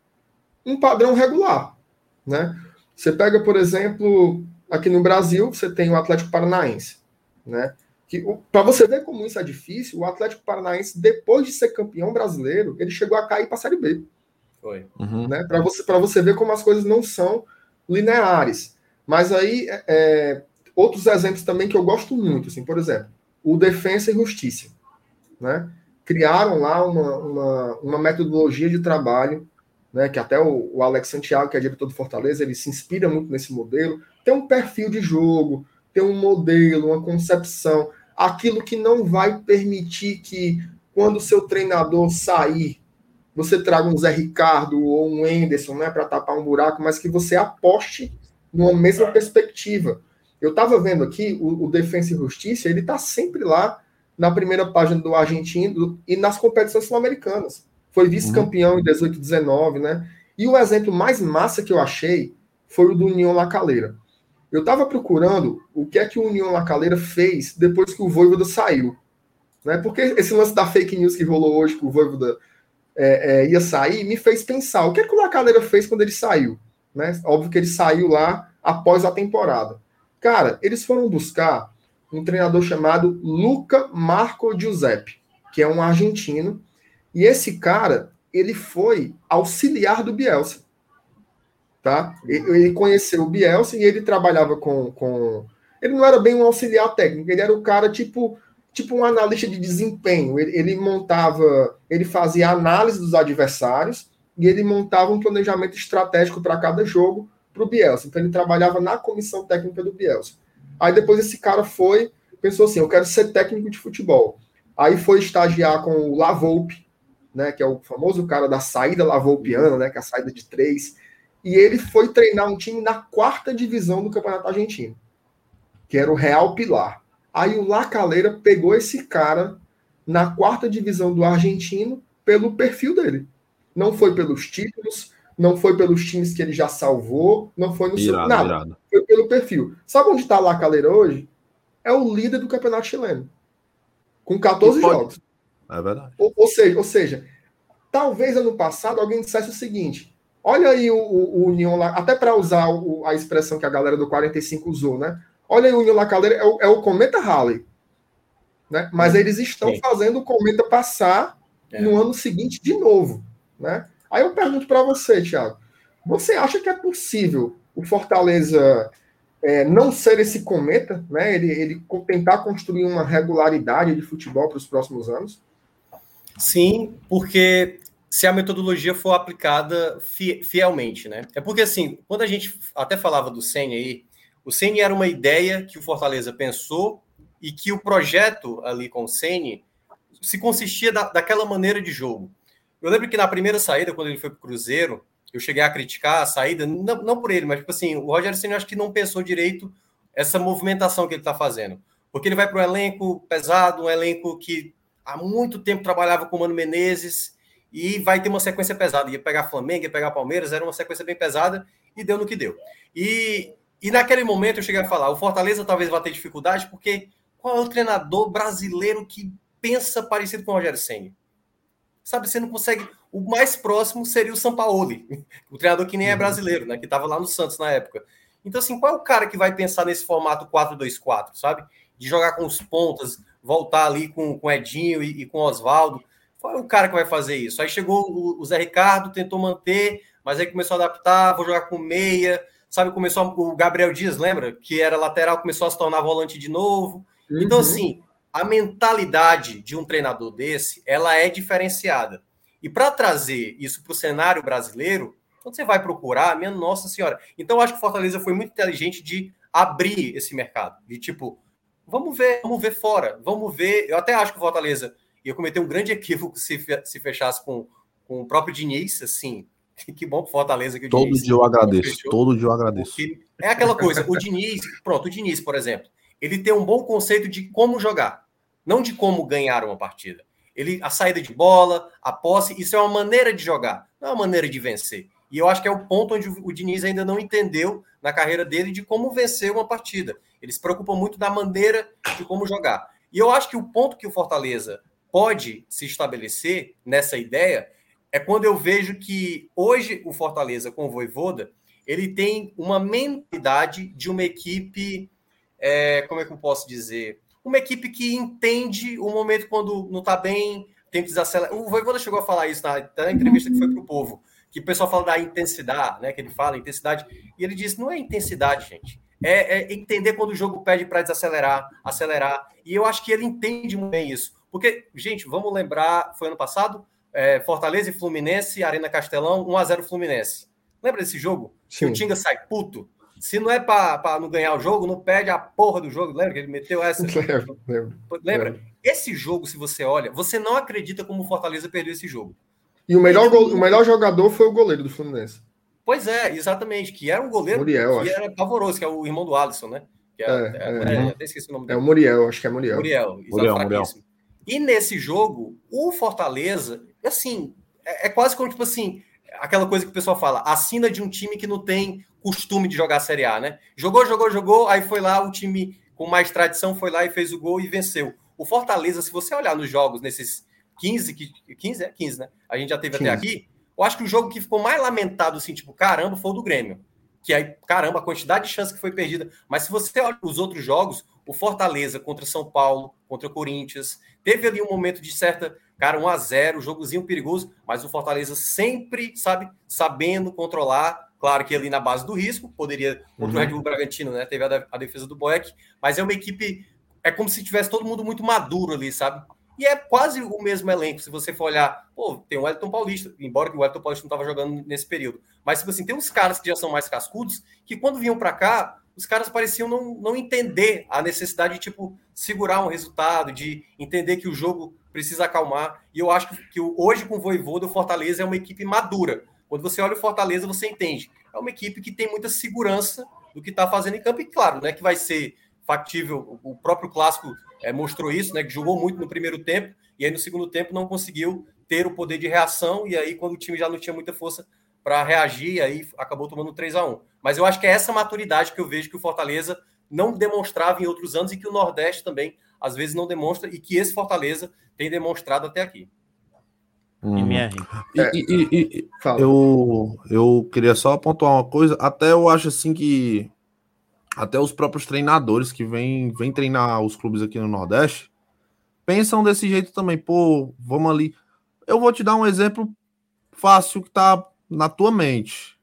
[SPEAKER 1] um padrão regular, né? Você pega, por exemplo, aqui no Brasil, você tem o Atlético Paranaense, né? Que para você ver como isso é difícil, o Atlético Paranaense, depois de ser campeão brasileiro, ele chegou a cair para a Série B.
[SPEAKER 2] Foi.
[SPEAKER 1] Uhum. Né? Para você, você ver como as coisas não são lineares. Mas aí, é, é, outros exemplos também que eu gosto muito, assim, por exemplo, o Defensa e Justiça. Né? Criaram lá uma, uma, uma metodologia de trabalho, né, que até o, o, Alex Santiago, que é diretor do Fortaleza, ele se inspira muito nesse modelo. Tem um perfil de jogo, tem um modelo, uma concepção, aquilo que não vai permitir que, quando o seu treinador sair, você traga um Zé Ricardo ou um Enderson, né, para tapar um buraco, mas que você aposte numa mesma perspectiva. Eu estava vendo aqui o, o Defensa e Justiça, ele está sempre lá na primeira página do argentino e nas competições sul-americanas. Foi vice-campeão uhum. em 18 19, né? E o exemplo mais massa que eu achei foi o do União La Calera. Eu estava procurando o que é que o União La Calera fez depois que o Voivoda saiu. Né? Porque esse lance da fake news que rolou hoje, que o Voivoda é, é, ia sair, me fez pensar o que, é que o Lacaleira fez quando ele saiu. Né? Óbvio que ele saiu lá após a temporada. Cara, eles foram buscar um treinador chamado Luca Marco Giuseppe, que é um argentino, e esse cara, ele foi auxiliar do Bielsa. Tá? Ele conheceu o Bielsa e ele trabalhava com, com... Ele não era bem um auxiliar técnico, ele era o cara tipo tipo um analista de desempenho. Ele, ele, montava, ele fazia análise dos adversários e ele montava um planejamento estratégico para cada jogo para o Bielsa. Então ele trabalhava na comissão técnica do Bielsa. Aí depois esse cara foi, pensou assim, eu quero ser técnico de futebol. Aí foi estagiar com o Lavolpe, né, que é o famoso cara da saída lavolpiana, né, que é a saída de três. E ele foi treinar um time na quarta divisão do Campeonato Argentino, que era o Real Pilar. Aí o Lacaleira pegou esse cara na quarta divisão do argentino pelo perfil dele. Não foi pelos títulos, não foi pelos times que ele já salvou, não foi no irado, seu nada. Irado. Foi pelo perfil. Sabe onde está Lacaleira hoje? É o líder do campeonato chileno. Com 14 pode... jogos.
[SPEAKER 3] É verdade.
[SPEAKER 1] Ou, ou, seja, ou seja, talvez ano passado alguém dissesse o seguinte: olha aí o, o, o União lá, até para usar o, a expressão que a galera do 45 usou, né? Olha aí, o União La Calera é o, é o Cometa Halley. Né? Mas eles estão Sim. fazendo o Cometa passar é. no ano seguinte de novo. Né? Aí eu pergunto para você, Thiago. Você acha que é possível o Fortaleza é, não ser esse cometa, né? Ele, ele tentar construir uma regularidade de futebol para os próximos anos?
[SPEAKER 2] Sim, porque se a metodologia for aplicada fielmente, né? É porque assim, quando a gente até falava do Senna aí, o Ceni era uma ideia que o Fortaleza pensou e que o projeto ali com o Ceni se consistia da, daquela maneira de jogo. Eu lembro que na primeira saída, quando ele foi para o Cruzeiro, eu cheguei a criticar a saída, não, não por ele, mas tipo assim, o Rogério Ceni acho que não pensou direito essa movimentação que ele está fazendo. Porque ele vai para um elenco pesado, um elenco que há muito tempo trabalhava com o Mano Menezes e vai ter uma sequência pesada. Ia pegar Flamengo, ia pegar Palmeiras, era uma sequência bem pesada e deu no que deu. E e naquele momento eu cheguei a falar, o Fortaleza talvez vá ter dificuldade, porque qual é o treinador brasileiro que pensa parecido com o Rogério Senna? Sabe, você não consegue. O mais próximo seria o Sampaoli, (laughs) o treinador que nem é uhum. brasileiro, né? Que estava lá no Santos na época. Então, assim, qual é o cara que vai pensar nesse formato 4-2-4, sabe? De jogar com os pontas, voltar ali com, com Edinho e, e com Oswaldo. Qual é o cara que vai fazer isso? Aí chegou o, o Zé Ricardo, tentou manter, mas aí começou a adaptar, vou jogar com meia sabe, começou o Gabriel Dias, lembra? Que era lateral, começou a se tornar volante de novo. Uhum. Então, assim, a mentalidade de um treinador desse, ela é diferenciada. E para trazer isso para o cenário brasileiro, quando você vai procurar, minha nossa senhora. Então, eu acho que o Fortaleza foi muito inteligente de abrir esse mercado. De tipo, vamos ver, vamos ver fora, vamos ver. Eu até acho que o Fortaleza ia cometer um grande equívoco se, se fechasse com, com o próprio Diniz, assim, (laughs) que bom pro Fortaleza que o
[SPEAKER 3] Todo Diniz, dia eu agradeço, fechou, todo dia eu agradeço.
[SPEAKER 2] É aquela coisa, o Diniz, (laughs) pronto, o Diniz, por exemplo, ele tem um bom conceito de como jogar, não de como ganhar uma partida. Ele, a saída de bola, a posse, isso é uma maneira de jogar, não é uma maneira de vencer. E eu acho que é o ponto onde o Diniz ainda não entendeu na carreira dele de como vencer uma partida. Ele se preocupa muito da maneira de como jogar. E eu acho que o ponto que o Fortaleza pode se estabelecer nessa ideia é quando eu vejo que hoje o Fortaleza com o Voivoda, ele tem uma mentalidade de uma equipe, é, como é que eu posso dizer? Uma equipe que entende o momento quando não está bem, tem que desacelerar. O Voivoda chegou a falar isso na, na entrevista que foi para o povo, que o pessoal fala da intensidade, né? Que ele fala intensidade, e ele disse: não é intensidade, gente. É, é entender quando o jogo pede para desacelerar, acelerar. E eu acho que ele entende muito bem isso. Porque, gente, vamos lembrar, foi ano passado? É, Fortaleza e Fluminense, Arena Castelão, 1x0 Fluminense. Lembra desse jogo? Sim. Que o Tinga sai puto. Se não é para não ganhar o jogo, não perde a porra do jogo. Lembra que ele meteu essa? (laughs) Lembra? Lembra? Lembra? Esse jogo, se você olha, você não acredita como o Fortaleza perdeu esse jogo.
[SPEAKER 1] E o melhor, gol, o melhor jogador foi o goleiro do Fluminense.
[SPEAKER 2] Pois é, exatamente. Que era um goleiro
[SPEAKER 1] Muriel,
[SPEAKER 2] que acho. era pavoroso, que é o irmão do Alisson, né?
[SPEAKER 1] É, é, é, é, até esqueci o nome dele. É o Muriel, acho que é Muriel.
[SPEAKER 2] Muriel, Muriel, Muriel. E nesse jogo, o Fortaleza, assim, é, é, quase como, tipo assim, aquela coisa que o pessoal fala, assina de um time que não tem costume de jogar a Série A, né? Jogou, jogou, jogou, aí foi lá o time com mais tradição, foi lá e fez o gol e venceu. O Fortaleza, se você olhar nos jogos, nesses 15, 15 é 15, né? A gente já teve 15. até aqui. Eu acho que o jogo que ficou mais lamentado, assim, tipo, caramba, foi o do Grêmio. Que aí, caramba, a quantidade de chance que foi perdida. Mas se você olha os outros jogos, o Fortaleza contra São Paulo, contra o Corinthians, teve ali um momento de certa, cara, 1 a 0 jogozinho perigoso, mas o Fortaleza sempre, sabe, sabendo controlar. Claro que ali na base do risco, poderia, contra uhum. o Red Bull Bragantino, né? Teve a, a defesa do Boeck, mas é uma equipe, é como se tivesse todo mundo muito maduro ali, sabe? E é quase o mesmo elenco. Se você for olhar, pô, tem o Elton Paulista, embora que o Elton Paulista não estava jogando nesse período. Mas, tipo assim, tem uns caras que já são mais cascudos, que quando vinham para cá, os caras pareciam não, não entender a necessidade de, tipo, segurar um resultado, de entender que o jogo precisa acalmar. E eu acho que, hoje, com o Voivoda, o Fortaleza é uma equipe madura. Quando você olha o Fortaleza, você entende. É uma equipe que tem muita segurança do que está fazendo em campo. E claro, né, que vai ser factível. O próprio clássico é, mostrou isso, né? Que jogou muito no primeiro tempo e aí no segundo tempo não conseguiu ter o poder de reação. E aí, quando o time já não tinha muita força para reagir, aí acabou tomando 3 a 1 Mas eu acho que é essa maturidade que eu vejo que o Fortaleza não demonstrava em outros anos e que o Nordeste também às vezes não demonstra e que esse Fortaleza tem demonstrado até aqui.
[SPEAKER 3] Hum. MR. E, e, e, eu, eu queria só pontuar uma coisa. Até eu acho assim que até os próprios treinadores que vêm vem treinar os clubes aqui no Nordeste pensam desse jeito também. Pô, vamos ali. Eu vou te dar um exemplo fácil que tá na tua mente.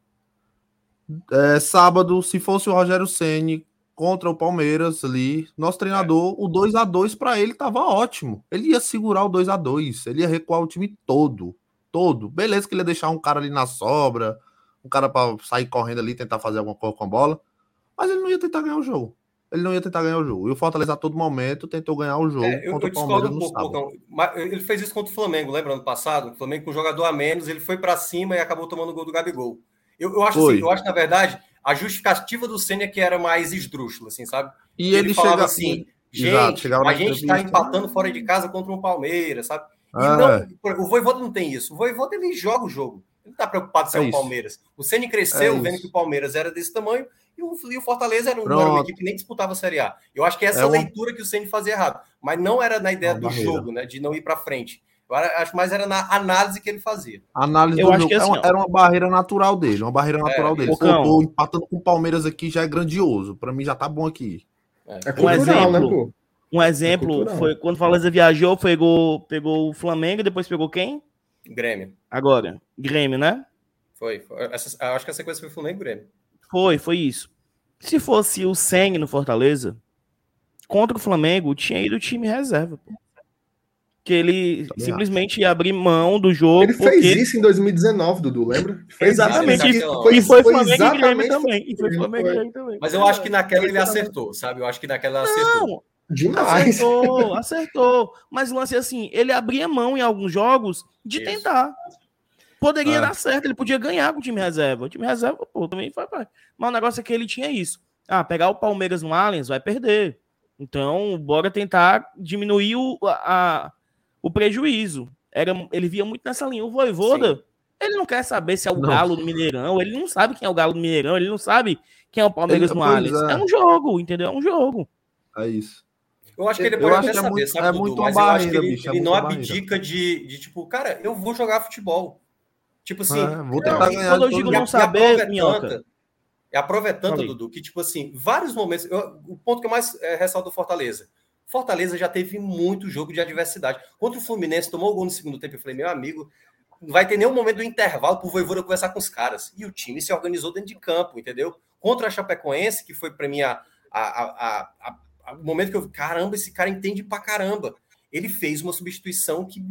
[SPEAKER 3] É, sábado, se fosse o Rogério Ceni contra o Palmeiras ali, nosso treinador, é. o 2 a 2 para ele tava ótimo. Ele ia segurar o 2 a 2 ele ia recuar o time todo, todo. Beleza que ele ia deixar um cara ali na sobra, um cara para sair correndo ali, tentar fazer alguma coisa com a bola. Mas ele não ia tentar ganhar o jogo. Ele não ia tentar ganhar o jogo. E o Fortaleza a todo momento tentou ganhar o jogo é,
[SPEAKER 2] eu, contra eu o Palmeiras um pouco, Mas ele fez isso contra o Flamengo, lembra ano passado? O Flamengo com um jogador a menos, ele foi para cima e acabou tomando o gol do Gabigol. Eu, eu acho assim, eu acho, na verdade, a justificativa do Senna é que era mais esdrúxula, assim, sabe?
[SPEAKER 3] E ele, ele falava
[SPEAKER 2] assim, gente, Exato, a gente está empatando fora de casa contra um Palmeiras, sabe? E ah, não, é. o Voivoda não tem isso. O Voivoda, ele joga o jogo. Ele não está preocupado se é, é o Palmeiras. O Senna cresceu é vendo que o Palmeiras era desse tamanho e o, e o Fortaleza era, não era uma equipe que nem disputava a Série A. Eu acho que essa é leitura que o Ceni fazia errado. Mas não era na ideia uma do barreira. jogo, né? De não ir para frente. Eu acho mais era na análise que ele fazia.
[SPEAKER 3] análise eu acho que assim, era uma barreira natural dele, uma barreira natural é, dele. Pô, tô empatando com o Palmeiras aqui já é grandioso. Para mim já tá bom aqui.
[SPEAKER 4] É, é cultural, um exemplo, né, pô? Um exemplo é foi quando o Fortaleza viajou, pegou, pegou o Flamengo, depois pegou quem?
[SPEAKER 2] Grêmio.
[SPEAKER 4] Agora, Grêmio, né?
[SPEAKER 2] Foi. foi. Essa, acho que a sequência foi Flamengo e Grêmio.
[SPEAKER 4] Foi, foi isso. Se fosse o Seng no Fortaleza, contra o Flamengo, tinha ido o time reserva. Pô. Que ele Também simplesmente acho. ia abrir mão do jogo. Ele
[SPEAKER 1] porque... fez isso em 2019, Dudu, lembra?
[SPEAKER 4] Fez exatamente. Isso. Foi, e foi, foi Flamengo e Grêmio também. E foi Flamengo e
[SPEAKER 2] Grêmio também. Mas eu acho que naquela ele acertou, sabe? Eu acho que naquela ele acertou. Não,
[SPEAKER 4] Demais. Acertou, (laughs) acertou. Mas o lance é assim, ele abria mão em alguns jogos de Isso. tentar. Poderia ah. dar certo, ele podia ganhar com o time reserva. O time reserva, pô, também foi. Mas o negócio é que ele tinha isso. Ah, pegar o Palmeiras no Allianz vai perder. Então, bora tentar diminuir o, a, o prejuízo. Era, ele via muito nessa linha. O Voivoda, Sim. Ele não quer saber se é o não. Galo do Mineirão, ele não sabe quem é o Galo do Mineirão, ele não sabe quem é o Palmeiras ele, no Alex. É. é um jogo, entendeu? É um jogo.
[SPEAKER 3] É isso.
[SPEAKER 2] Eu acho que ele pode até saber, é muito, sabe, é Dudu, muito mas barreira, eu acho que ele, bicho, é ele não abdica de, de, tipo, cara, eu vou jogar futebol. Tipo assim, é,
[SPEAKER 4] vou tentar ganhar quando eu digo não saber,
[SPEAKER 2] minhoca. É aproveitando, Dudu, que, tipo assim, vários momentos. Eu, o ponto que eu mais é, ressalto do Fortaleza. Fortaleza já teve muito jogo de adversidade. Contra o Fluminense, tomou o gol no segundo tempo. Eu falei, meu amigo, não vai ter nenhum momento do intervalo pro Voivoda conversar com os caras. E o time se organizou dentro de campo, entendeu? Contra a Chapecoense, que foi para mim a, a, a, a, o momento que eu. Caramba, esse cara entende pra caramba. Ele fez uma substituição que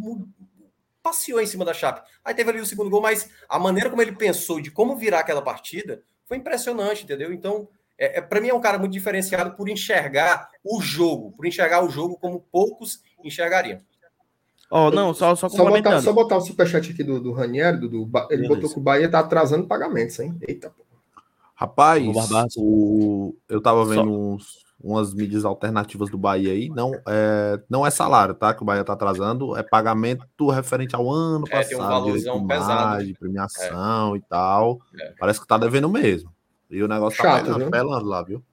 [SPEAKER 2] passeou em cima da Chape. Aí teve ali o segundo gol, mas a maneira como ele pensou de como virar aquela partida foi impressionante, entendeu? Então, é, é para mim é um cara muito diferenciado por enxergar o jogo, por enxergar o jogo como poucos enxergariam.
[SPEAKER 4] Ó, oh, não, só, só
[SPEAKER 1] só botar, só botar o superchat aqui do, do Ranieri, do, do ele Beleza. botou que o Bahia tá atrasando pagamentos, hein? Eita, pô.
[SPEAKER 3] Rapaz, o, eu tava vendo uns, umas mídias alternativas do Bahia aí. Não é, não é salário, tá? Que o Bahia tá atrasando, é pagamento referente ao ano é, passado. Tem um
[SPEAKER 2] valorzão pesado.
[SPEAKER 3] De premiação é. e tal. É. Parece que tá devendo mesmo. E o negócio tá chato, tá pelando, lá, viu?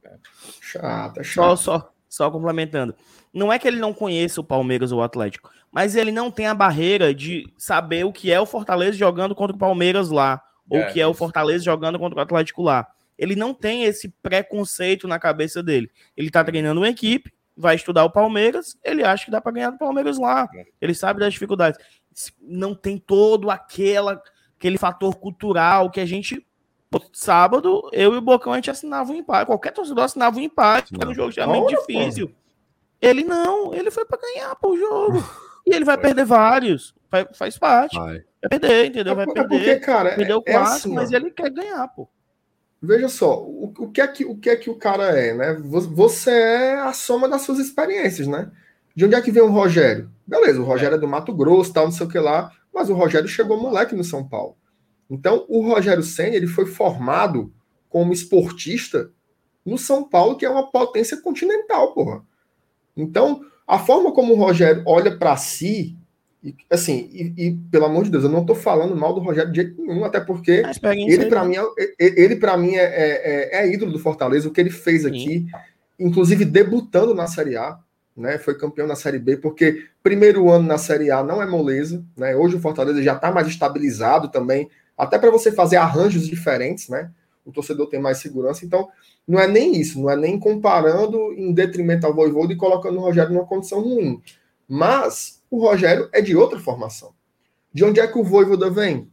[SPEAKER 4] Chato, é chato. Só, só, só complementando. Não é que ele não conheça o Palmeiras ou o Atlético, mas ele não tem a barreira de saber o que é o Fortaleza jogando contra o Palmeiras lá, ou o que é o Fortaleza jogando contra o Atlético lá. Ele não tem esse preconceito na cabeça dele. Ele tá treinando uma equipe, vai estudar o Palmeiras, ele acha que dá para ganhar do Palmeiras lá. Ele sabe das dificuldades. Não tem todo aquela aquele fator cultural que a gente sábado, eu e o Bocão, a gente assinava um empate. Qualquer torcedor assinava um empate, era um jogo extremamente difícil. Pô. Ele não, ele foi para ganhar o jogo. (laughs) e ele vai perder vários. Vai, faz parte. Vai. vai perder, entendeu? Vai é perder. Porque,
[SPEAKER 1] cara,
[SPEAKER 4] perdeu é, quatro, assim, mas ele quer ganhar, pô.
[SPEAKER 1] Veja só, o, o, que é que, o que é que o cara é, né? Você é a soma das suas experiências, né? De onde é que vem o Rogério? Beleza, o Rogério é do Mato Grosso, tal, não sei o que lá, mas o Rogério chegou moleque no São Paulo. Então, o Rogério Senna, ele foi formado como esportista no São Paulo, que é uma potência continental, porra. Então, a forma como o Rogério olha para si, e, assim, e, e, pelo amor de Deus, eu não estou falando mal do Rogério de jeito nenhum, até porque ele para mim, é, ele para mim é, é, é, ídolo do Fortaleza, o que ele fez aqui, Sim. inclusive debutando na Série A, né? Foi campeão na Série B, porque primeiro ano na Série A não é moleza, né? Hoje o Fortaleza já está mais estabilizado também, até para você fazer arranjos diferentes, né? O torcedor tem mais segurança. Então, não é nem isso, não é nem comparando em detrimento ao Voivoda e colocando o Rogério numa condição ruim. Mas o Rogério é de outra formação. De onde é que o Voivoda vem?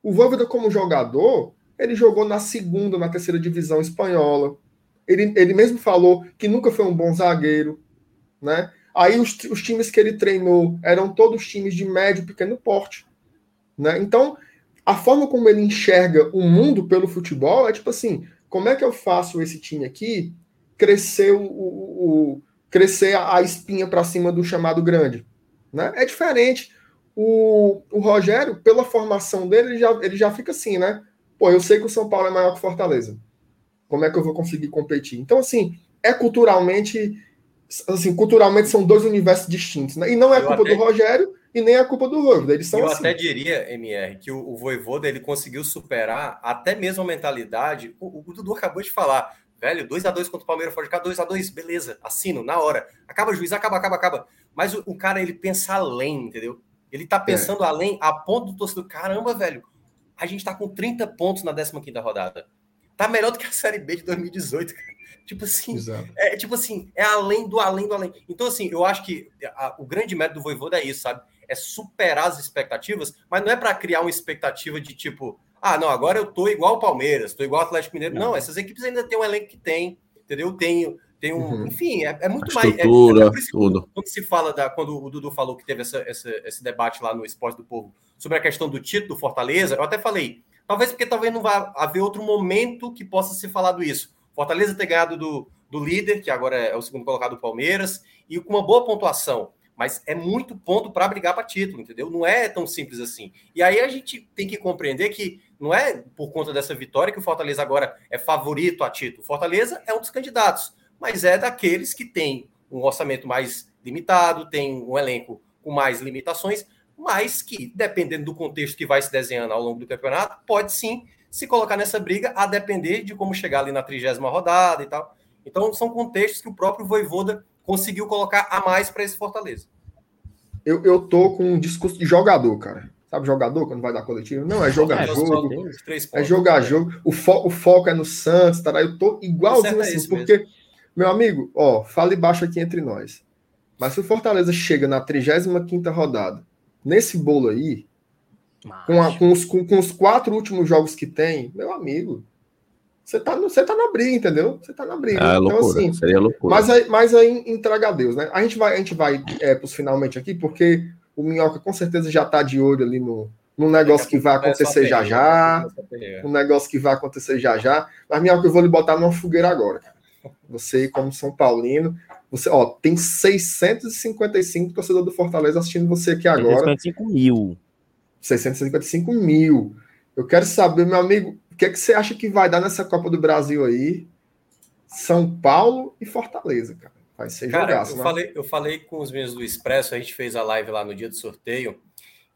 [SPEAKER 1] O Voivoda, como jogador, ele jogou na segunda, na terceira divisão espanhola. Ele, ele mesmo falou que nunca foi um bom zagueiro, né? Aí os, os times que ele treinou eram todos times de médio pequeno porte, né? Então, a forma como ele enxerga o mundo pelo futebol é tipo assim: como é que eu faço esse time aqui crescer o, o, o crescer a espinha para cima do chamado grande? Né? É diferente. O, o Rogério, pela formação dele, ele já, ele já fica assim, né? Pô, eu sei que o São Paulo é maior que Fortaleza. Como é que eu vou conseguir competir? Então, assim, é culturalmente. Assim, culturalmente são dois universos distintos, né? E não é eu culpa até... do Rogério, e nem a culpa do Voivoda. Eles são
[SPEAKER 2] Eu
[SPEAKER 1] assim.
[SPEAKER 2] até diria, MR, que o, o Voivoda ele conseguiu superar até mesmo a mentalidade. O, o Dudu acabou de falar, velho, 2 a 2 contra o Palmeiras fora de cá, 2 a 2 beleza, assino, na hora. Acaba juiz, acaba, acaba, acaba. Mas o, o cara, ele pensa além, entendeu? Ele tá pensando é. além, a ponto do torcedor, caramba, velho, a gente tá com 30 pontos na 15 rodada. Tá melhor do que a Série B de 2018, cara. Tipo assim, é tipo assim, é além do além do além. Então, assim, eu acho que a, o grande método do Voivoda é isso, sabe? É superar as expectativas, mas não é para criar uma expectativa de tipo, ah, não, agora eu tô igual o Palmeiras, tô igual o Atlético Mineiro. Não, essas equipes ainda têm um elenco que tem, entendeu? Tem, tem um, uhum. enfim, é, é muito mais. É,
[SPEAKER 3] é tudo.
[SPEAKER 2] Quando se fala da, quando o Dudu falou que teve essa, essa, esse debate lá no Esporte do Povo sobre a questão do título do Fortaleza, eu até falei, talvez porque talvez não vá haver outro momento que possa ser falado isso. Fortaleza ter ganhado do, do líder, que agora é o segundo colocado do Palmeiras, e com uma boa pontuação mas é muito ponto para brigar para título, entendeu? Não é tão simples assim. E aí a gente tem que compreender que não é por conta dessa vitória que o Fortaleza agora é favorito a título. O Fortaleza é um dos candidatos, mas é daqueles que tem um orçamento mais limitado, tem um elenco com mais limitações, mas que, dependendo do contexto que vai se desenhando ao longo do campeonato, pode sim se colocar nessa briga, a depender de como chegar ali na trigésima rodada e tal. Então, são contextos que o próprio Voivoda conseguiu colocar a mais para esse Fortaleza.
[SPEAKER 1] Eu, eu tô com um discurso de jogador, cara. Sabe jogador quando vai dar coletivo? Não, é jogar é, jogo. é jogar né? jogo. O, fo o foco é no Santos, tá? Eu tô igualzinho é assim, porque, mesmo. meu amigo, ó, fale baixo aqui entre nós. Mas se o Fortaleza chega na 35 rodada, nesse bolo aí, com, a, com, os, com, com, os quatro últimos jogos que tem, meu amigo, você tá, você tá na briga, entendeu? Você tá na briga.
[SPEAKER 3] É, então, loucura, assim, seria loucura.
[SPEAKER 1] Mas aí, mas aí entrega a Deus, né? A gente vai, a gente vai é, pros finalmente aqui, porque o Minhoca com certeza já tá de olho ali no, no negócio que vai acontecer já já. Um negócio que vai acontecer já já. Mas, Minhoca, eu vou lhe botar numa fogueira agora. Você, como São Paulino, você, ó, tem 655 torcedores do Fortaleza assistindo você aqui agora.
[SPEAKER 4] 655 mil.
[SPEAKER 1] 655 mil. Eu quero saber, meu amigo, o que, é que você acha que vai dar nessa Copa do Brasil aí? São Paulo e Fortaleza, cara. Vai ser cara, jogaço,
[SPEAKER 2] eu, né? falei, eu falei com os meninos do Expresso, a gente fez a live lá no dia do sorteio,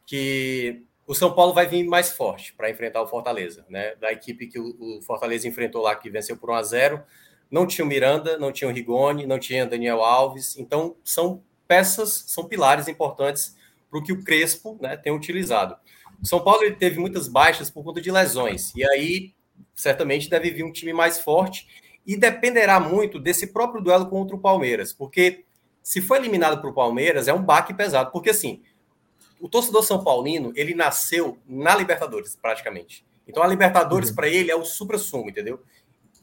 [SPEAKER 2] que o São Paulo vai vir mais forte para enfrentar o Fortaleza, né? Da equipe que o, o, Fortaleza enfrentou lá, que venceu por 1 a 0 Não tinha o Miranda, não tinha o Rigoni, não tinha Daniel Alves. Então, são peças, são pilares importantes para o que o Crespo né, tem utilizado. São Paulo ele teve muitas baixas por conta de lesões, e aí certamente deve vir um time mais forte e dependerá muito desse próprio duelo contra o Palmeiras, porque se for eliminado para o Palmeiras é um baque pesado, porque assim, o torcedor São Paulino ele nasceu na Libertadores praticamente, então a Libertadores uhum. para ele é o supra-sumo, entendeu?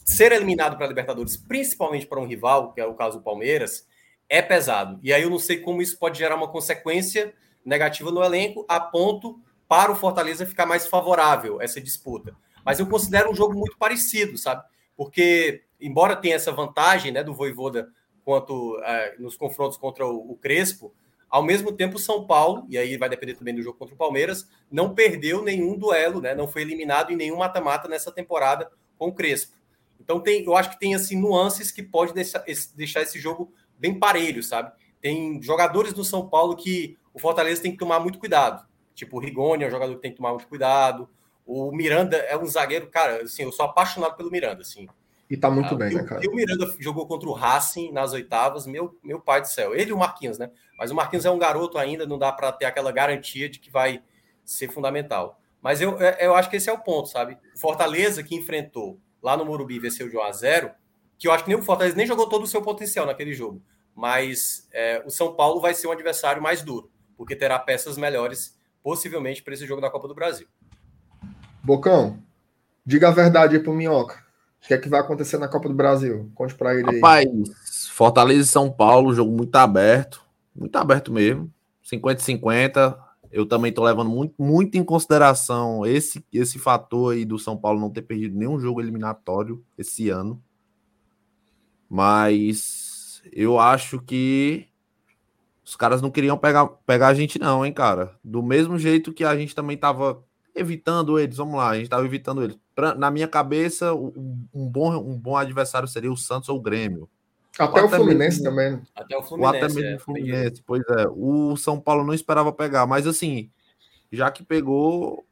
[SPEAKER 2] Ser eliminado para a Libertadores, principalmente para um rival, que é o caso do Palmeiras, é pesado. E aí eu não sei como isso pode gerar uma consequência negativa no elenco, a ponto para o Fortaleza ficar mais favorável essa disputa. Mas eu considero um jogo muito parecido, sabe? Porque, embora tenha essa vantagem né, do Voivoda quanto é, nos confrontos contra o, o Crespo, ao mesmo tempo, São Paulo, e aí vai depender também do jogo contra o Palmeiras, não perdeu nenhum duelo, né? Não foi eliminado em nenhum mata-mata nessa temporada com o Crespo. Então tem, eu acho que tem assim nuances que pode deixar esse, deixar esse jogo bem parelho, sabe? Tem jogadores do São Paulo que o Fortaleza tem que tomar muito cuidado. Tipo, o Rigoni é um jogador que tem que tomar muito cuidado. O Miranda é um zagueiro, cara, assim, eu sou apaixonado pelo Miranda, assim.
[SPEAKER 1] E tá muito ah, bem, né, cara?
[SPEAKER 2] E o Miranda jogou contra o Racing nas oitavas, meu, meu pai do céu. Ele e o Marquinhos, né? Mas o Marquinhos é um garoto ainda, não dá para ter aquela garantia de que vai ser fundamental. Mas eu, é, eu acho que esse é o ponto, sabe? Fortaleza que enfrentou lá no Morumbi venceu de 1 a 0 que eu acho que nem o Fortaleza nem jogou todo o seu potencial naquele jogo. Mas é, o São Paulo vai ser um adversário mais duro, porque terá peças melhores possivelmente para esse jogo da Copa do Brasil.
[SPEAKER 1] Bocão, diga a verdade aí pro Minhoca. O que é que vai acontecer na Copa do Brasil? Conte para ele aí.
[SPEAKER 3] Rapaz, Fortaleza e São Paulo, jogo muito aberto, muito aberto mesmo. 50-50. Eu também tô levando muito, muito em consideração esse, esse fator aí do São Paulo não ter perdido nenhum jogo eliminatório esse ano. Mas eu acho que os caras não queriam pegar, pegar a gente, não, hein, cara. Do mesmo jeito que a gente também tava evitando eles, vamos lá, a gente tava evitando eles. Pra, na minha cabeça, um, um, bom, um bom adversário seria o Santos ou o Grêmio.
[SPEAKER 1] Até, o Fluminense mesmo, também.
[SPEAKER 2] Até o Fluminense.
[SPEAKER 3] até mesmo é, o Fluminense, pois é. O São Paulo não esperava pegar, mas assim, já que pegou,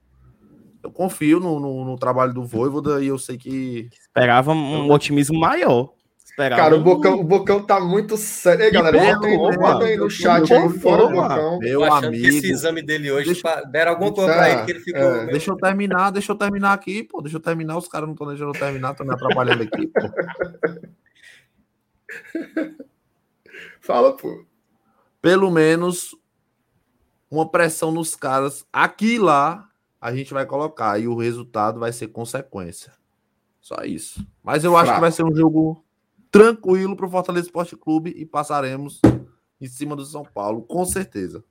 [SPEAKER 3] eu confio no, no, no trabalho do Voivoda e eu sei que.
[SPEAKER 4] Esperava um otimismo maior.
[SPEAKER 1] Esperava. Cara, o Bocão, o Bocão tá muito sério. Ei, galera, bota aí, no chat aí fora o Bocão.
[SPEAKER 2] Meu amigo. esse exame dele hoje deixa, deram alguma coisa pra ele que ele ficou. É.
[SPEAKER 3] Deixa eu terminar, deixa eu terminar aqui, pô. Deixa eu terminar, os caras não estão deixando eu terminar, estão me atrapalhando aqui, pô. (laughs)
[SPEAKER 1] Fala, pô.
[SPEAKER 3] Pelo menos uma pressão nos caras aqui e lá a gente vai colocar e o resultado vai ser consequência. Só isso. Mas eu Fraco. acho que vai ser um jogo tranquilo para o Fortaleza Esporte Clube e passaremos em cima do São Paulo, com certeza.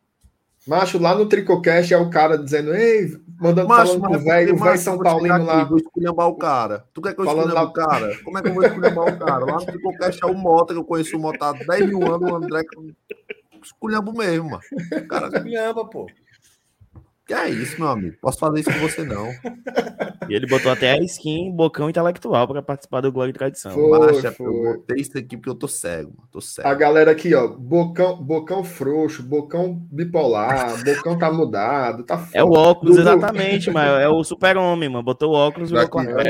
[SPEAKER 1] Macho, lá no Tricocast é o cara dizendo, ei, mandando macho, falando com o velho, o velho São Paulino lá.
[SPEAKER 3] Vou esculhambar o cara. Tu quer que eu esculhambe lá... o cara? Como é que eu vou esculhambar o cara? Lá no Tricocast é o Mota, que eu conheço o Mota há 10 mil anos, o André esculhambo mesmo, mano.
[SPEAKER 2] Cara, esculhamba, pô.
[SPEAKER 3] Que é isso, meu amigo? Posso fazer isso com você, não.
[SPEAKER 4] E ele botou até a skin bocão intelectual para participar do Glória e Tradição.
[SPEAKER 3] Foi, Macha, foi. Eu botei isso aqui porque eu tô cego, tô cego.
[SPEAKER 1] A galera aqui, ó, bocão, bocão frouxo, bocão bipolar, (laughs) bocão tá mudado, tá
[SPEAKER 4] É o óculos, Dudu. exatamente, mas é o super-homem, mano. Botou o óculos e
[SPEAKER 2] virou é,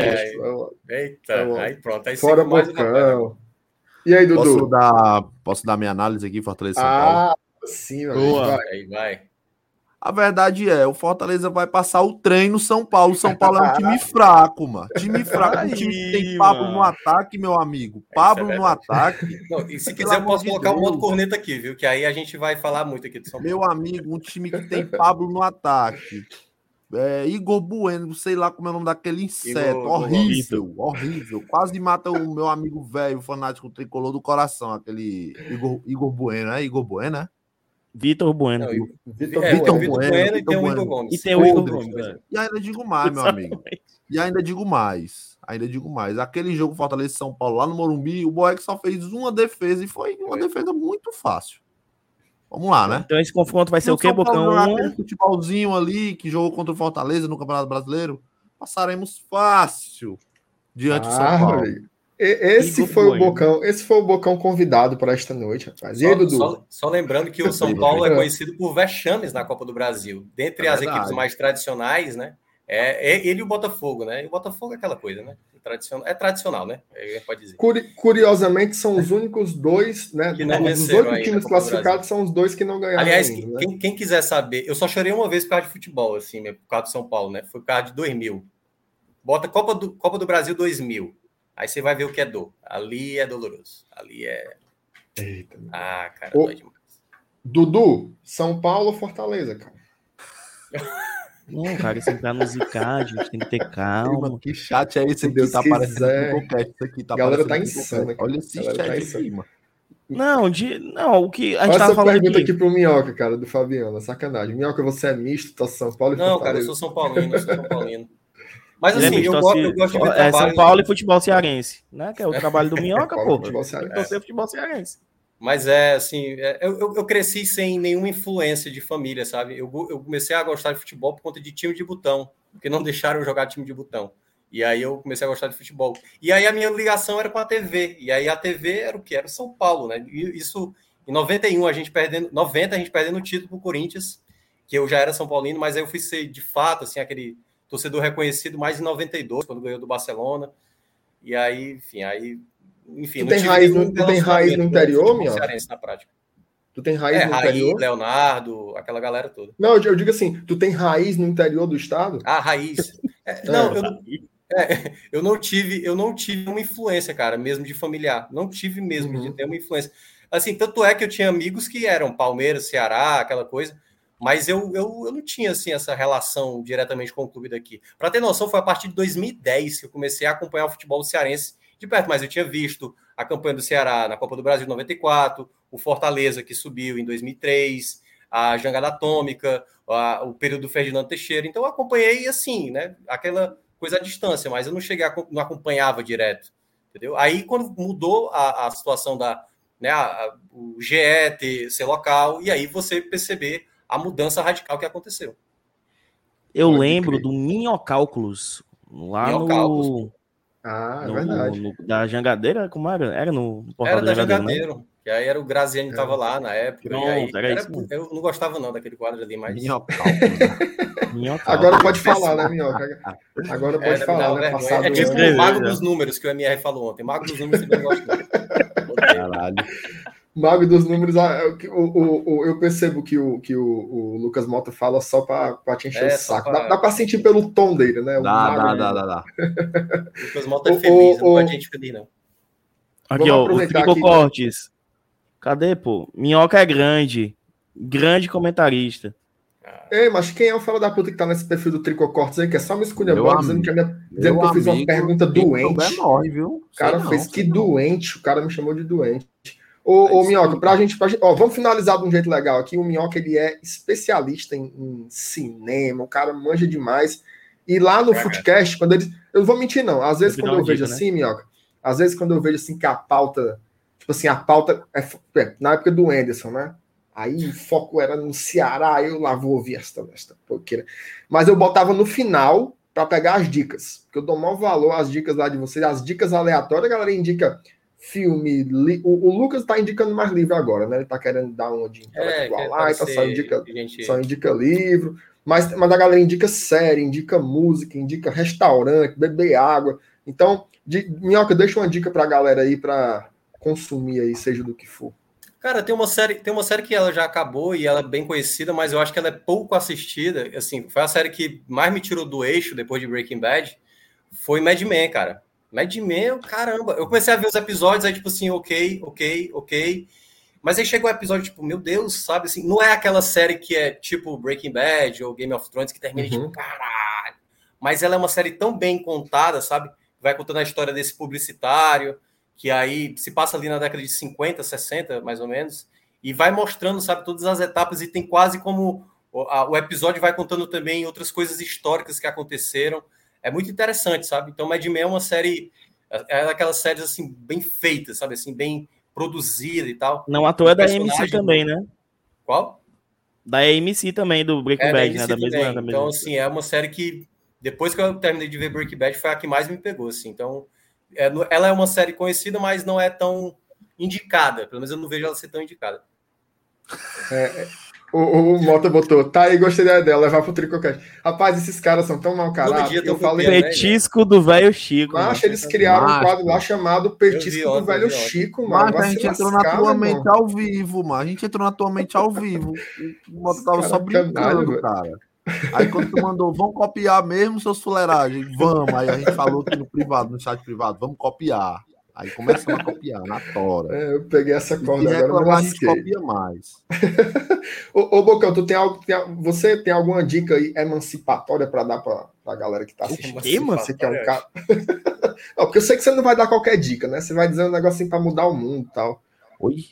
[SPEAKER 2] é, Eita, é aí pronto. Aí
[SPEAKER 1] Fora bocão. E aí, Dudu?
[SPEAKER 3] Posso dar, posso dar minha análise aqui, Fortaleza São
[SPEAKER 1] ah, Paulo? Ah, sim, mano.
[SPEAKER 2] Vai. Aí vai.
[SPEAKER 3] A verdade é, o Fortaleza vai passar o trem no São Paulo. São Paulo é um time (laughs) fraco, mano. Time fraco, um time que tem Pablo no ataque, meu amigo. Pablo é no ataque. (laughs)
[SPEAKER 2] Não, e se quiser, eu posso colocar o um modo corneta aqui, viu? Que aí a gente vai falar muito aqui do São
[SPEAKER 3] Paulo. Meu amigo, um time que tem Pablo no ataque. É, Igor Bueno, sei lá como é o nome daquele inseto. Igor, horrível, Igor. horrível. Quase mata o meu amigo velho, fanático tricolor do coração, aquele Igor, Igor Bueno, é? Igor Bueno, né?
[SPEAKER 4] Vitor Bueno. Não,
[SPEAKER 2] Vitor, é, Vitor, Bueno, bueno, e tem o Igor Gomes.
[SPEAKER 4] E tem o Igor Gomes. É.
[SPEAKER 3] E ainda digo mais, meu amigo. E ainda digo mais. Ainda digo mais. Aquele jogo Fortaleza São Paulo lá no Morumbi, o Boeck só fez uma defesa e foi uma defesa muito fácil. Vamos lá, né?
[SPEAKER 4] Então esse confronto vai ser o quê, Bocão?
[SPEAKER 3] Um futebolzinho ali que jogou contra o Fortaleza no Campeonato Brasileiro. Passaremos fácil diante ah, do São ah, Paulo.
[SPEAKER 1] Esse foi o Bocão, esse foi o Bocão convidado para esta noite, rapaz. E aí, Dudu?
[SPEAKER 2] Só, só, lembrando que o São Paulo é conhecido por vexames na Copa do Brasil. Dentre é as equipes mais tradicionais, né? É, é, ele e o Botafogo, né? E o Botafogo é aquela coisa, né? Tradicional, é tradicional, né? É, pode dizer.
[SPEAKER 1] Curiosamente, são os únicos dois, né? Que não os oito times classificados são os dois que não ganharam.
[SPEAKER 2] Aliás, ainda, né? quem, quem, quiser saber, eu só chorei uma vez por causa de futebol, assim, né? por causa do São Paulo, né? Foi por causa de 2000. Bota Copa do, Copa do Brasil 2000. Aí você vai ver o que é dor. Ali é doloroso. Ali é. Eita. Ah, cara,
[SPEAKER 1] Ô, demais. Dudu, São Paulo ou Fortaleza, cara?
[SPEAKER 4] Não, cara, você tá no zicar, a gente tem que ter (laughs) calma.
[SPEAKER 3] Que chat é esse, Deus? Tá aparecendo isso aqui. Tá
[SPEAKER 1] a galera tá insana.
[SPEAKER 3] Olha esse chat tá aqui, mano.
[SPEAKER 4] Não, de, não, o que a
[SPEAKER 1] gente Olha tava falando pergunta aqui. aqui pro Minhoca, cara, do Fabiano, sacanagem. Minhoca, você é misto, tá São Paulo e
[SPEAKER 2] Não, Fortaleza. cara, eu sou São Paulino, eu sou São Paulino. (laughs) Mas assim, eu, gosto, eu gosto de
[SPEAKER 4] ver é, São Paulo e futebol cearense, né? Que é o trabalho do (laughs) Minhoca, pô. Futebol cearense. futebol cearense.
[SPEAKER 2] Mas é assim, é, eu, eu cresci sem nenhuma influência de família, sabe? Eu, eu comecei a gostar de futebol por conta de time de botão, porque não (laughs) deixaram eu jogar time de botão. E aí eu comecei a gostar de futebol. E aí a minha ligação era com a TV. E aí a TV era o que? Era o São Paulo, né? E isso, em 91, a gente perdendo, 90, a gente perdendo o título pro Corinthians, que eu já era São Paulino, mas aí eu fui ser de fato, assim, aquele torcedor reconhecido mais em 92, quando ganhou do Barcelona. E aí, enfim, aí. Enfim,
[SPEAKER 1] tu tem raiz, no, tu tem raiz no interior, meu?
[SPEAKER 2] na prática.
[SPEAKER 1] Tu tem raiz é,
[SPEAKER 2] no
[SPEAKER 1] raiz, interior?
[SPEAKER 2] Leonardo, aquela galera toda.
[SPEAKER 1] Não, eu digo assim, tu tem raiz no interior do estado?
[SPEAKER 2] Ah, raiz. É, (laughs) não, eu, é, eu não tive, eu não tive uma influência, cara, mesmo de familiar. Não tive mesmo uhum. de ter uma influência. Assim, tanto é que eu tinha amigos que eram Palmeiras, Ceará, aquela coisa. Mas eu, eu, eu não tinha assim essa relação diretamente com o clube daqui. Para ter noção, foi a partir de 2010 que eu comecei a acompanhar o futebol cearense de perto, mas eu tinha visto a campanha do Ceará na Copa do Brasil 94, o Fortaleza que subiu em 2003, a jangada atômica, a, o período do Ferdinando Teixeira. Então eu acompanhei assim, né? Aquela coisa à distância, mas eu não cheguei a, não acompanhava direto, entendeu? Aí quando mudou a, a situação da, né, a, o GE ter, ser local e aí você perceber a mudança radical que aconteceu.
[SPEAKER 4] Eu Pode lembro crer. do Minhocálculos, lá Minhocálculos. no...
[SPEAKER 1] Ah, é no, verdade. No,
[SPEAKER 4] da Jangadeira, como era? Era no,
[SPEAKER 2] no Era da Jangadeiro. Né? Que aí era o Graziani que estava lá na época. Pronto, aí, era era, eu não gostava não daquele quadro ali, mas. (laughs) (laughs)
[SPEAKER 1] Agora pode falar, né, Minhoca? Agora pode é, falar, né?
[SPEAKER 2] Passado é tipo o Mago dos Números que o MR falou ontem. Mago dos Números eu não gosto (laughs)
[SPEAKER 1] Caralho. Mago dos números, ah, é o, o, o, eu percebo que o, que o, o Lucas Mota fala só para te encher é, o saco. Pra... Dá, dá para sentir pelo tom dele, né?
[SPEAKER 3] dá, dá, dá, (laughs) dá, dá.
[SPEAKER 2] Lucas Mota é feliz, não pode gente feliz, não.
[SPEAKER 4] Aqui, ó, o Fico aqui, Cortes. Cadê, pô? Minhoca é grande. Grande comentarista.
[SPEAKER 1] Ei, mas quem é o fala da puta que tá nesse perfil do Tricocortes aí, que é só me escolher dizendo que, minha, dizendo que eu fiz uma pergunta doente.
[SPEAKER 3] Morre, viu?
[SPEAKER 1] O cara Sei fez não, que doente, o cara me chamou de doente. Ô, ô Minhoca, pra gente, pra ó, vamos finalizar de um jeito legal aqui. O Minhoca, ele é especialista em, em cinema, o cara manja demais. E lá no é, Footcast, quando ele. Eu não vou mentir, não. Às vezes, quando eu vejo dica, assim, né? Minhoca, às vezes, quando eu vejo assim que a pauta. Tipo assim, a pauta. É, é, na época do Anderson, né? Aí o foco era no Ceará, eu lá vou ouvir esta, esta poqueira. Mas eu botava no final para pegar as dicas, porque eu dou maior valor às dicas lá de vocês, as dicas aleatórias, a galera indica filme. Li... O, o, Lucas está indicando mais livro agora, né? Ele está querendo dar uma de intelectual é, lá, então só indica, gente... só indica livro. Mas, mas a galera indica série, indica música, indica restaurante, beber água. Então, de, Minhoca, deixa uma dica para a galera aí para consumir aí, seja do que for.
[SPEAKER 2] Cara, tem uma série, tem uma série que ela já acabou e ela é bem conhecida, mas eu acho que ela é pouco assistida. Assim, foi a série que mais me tirou do eixo depois de Breaking Bad. Foi Mad Men, cara. Mad Men, caramba. Eu comecei a ver os episódios, aí, tipo assim, ok, ok, ok. Mas aí chegou o episódio, tipo, meu Deus, sabe assim, não é aquela série que é tipo Breaking Bad ou Game of Thrones que termina tipo, uhum. tipo, caralho. Mas ela é uma série tão bem contada, sabe? Vai contando a história desse publicitário, que aí se passa ali na década de 50, 60, mais ou menos, e vai mostrando, sabe, todas as etapas e tem quase como o, a, o episódio vai contando também outras coisas históricas que aconteceram é muito interessante, sabe? Então, Mad Men é uma série, é, é aquelas séries assim, bem feitas, sabe? Assim, bem produzida e tal.
[SPEAKER 4] Não, a toa é da AMC também, né?
[SPEAKER 2] Qual?
[SPEAKER 4] Da AMC também, do Breaking é, Bad, né? Da
[SPEAKER 2] mesma, da mesma, então, assim, é uma série que, depois que eu terminei de ver Breaking Bad, foi a que mais me pegou, assim. Então, é, ela é uma série conhecida, mas não é tão indicada. Pelo menos eu não vejo ela ser tão indicada.
[SPEAKER 1] É, o, o Mota botou, tá aí, gostei da ideia, levar pro Tricocast. Rapaz, esses caras são tão mau caráter.
[SPEAKER 4] Eu falei, Petisco do velho Chico.
[SPEAKER 1] Mas eles criaram um quadro lá chamado Petisco do velho Chico, mano.
[SPEAKER 3] Mas a gente entrou na tua mente ao vivo, mano. A gente entrou na tua mente ao vivo. O Mota tava só brincando, cara. Aí quando tu mandou, vamos copiar mesmo seus fuleiragens? Vamos. Aí a gente falou aqui no privado, no chat privado, vamos copiar. Aí começa a copiar na tora.
[SPEAKER 1] É, eu peguei essa corda e agora
[SPEAKER 3] a gente copia mais. (laughs)
[SPEAKER 1] ô, ô Bocão, tu tem algo, tem, você tem alguma dica aí emancipatória para dar para a galera que está assistindo?
[SPEAKER 4] Que você
[SPEAKER 1] quer um cara... (laughs) não, porque eu sei que você não vai dar qualquer dica, né? Você vai dizer um negocinho para mudar o mundo e tal.
[SPEAKER 3] Oi?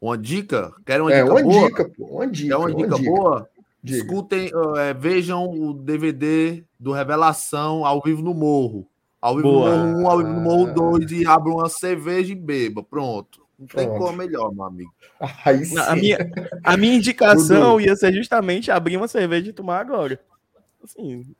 [SPEAKER 3] Uma dica? Quer uma
[SPEAKER 1] é,
[SPEAKER 3] dica
[SPEAKER 1] uma
[SPEAKER 3] boa?
[SPEAKER 1] Dica, pô, uma dica,
[SPEAKER 3] Quer uma, uma dica, dica, boa? Diga. Escutem, é, vejam o DVD do Revelação ao vivo no Morro. Ao vivo Boa. no Morro 1, ao vivo no Morro 2 e abra uma cerveja e beba. Pronto. Não tem Pronto. como melhor, meu amigo.
[SPEAKER 4] Aí sim. A minha, a minha indicação ia ser justamente abrir uma cerveja e tomar agora. Assim,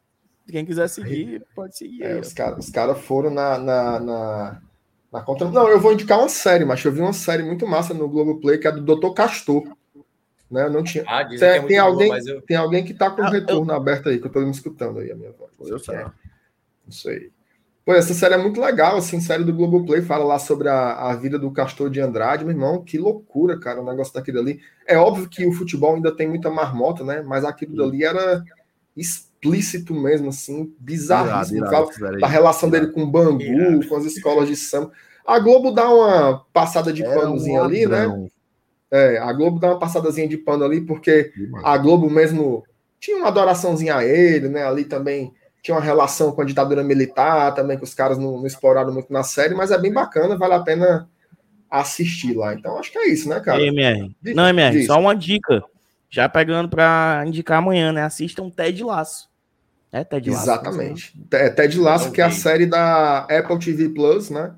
[SPEAKER 4] quem quiser seguir, pode seguir.
[SPEAKER 1] É, os caras cara foram na, na, na, na, contra. Não, eu vou indicar uma série, mas eu vi uma série muito massa no Globoplay, que é do Dr. Castor. Né? Não tinha. Ah, tem, é tem alguém, boa, eu... tem alguém que tá com o ah, retorno eu... aberto aí, que eu tô me escutando aí a minha voz.
[SPEAKER 3] Eu sei. É.
[SPEAKER 1] Não sei. Pô, essa série é muito legal, assim, série do Globoplay, fala lá sobre a, a vida do Castor de Andrade, meu irmão, que loucura, cara, o negócio daquilo ali. É óbvio que o futebol ainda tem muita marmota, né, mas aquilo dali era explícito mesmo, assim, bizarro. da relação dele com o Bangu, com as escolas de samba. A Globo dá uma passada de panozinho um ali, né? É, a Globo dá uma passadazinha de pano ali, porque a Globo mesmo tinha uma adoraçãozinha a ele, né, ali também tinha uma relação com a ditadura militar também, que os caras não, não, exploraram muito na série, mas é bem bacana, vale a pena assistir lá. Então acho que é isso, né, cara?
[SPEAKER 4] MR. Diz, não, MR, diz. só uma dica. Já pegando para indicar amanhã, né? Assistam Ted Laço.
[SPEAKER 1] É Ted Laço. Exatamente. É Ted Laço, okay. que é a série da Apple TV Plus, né?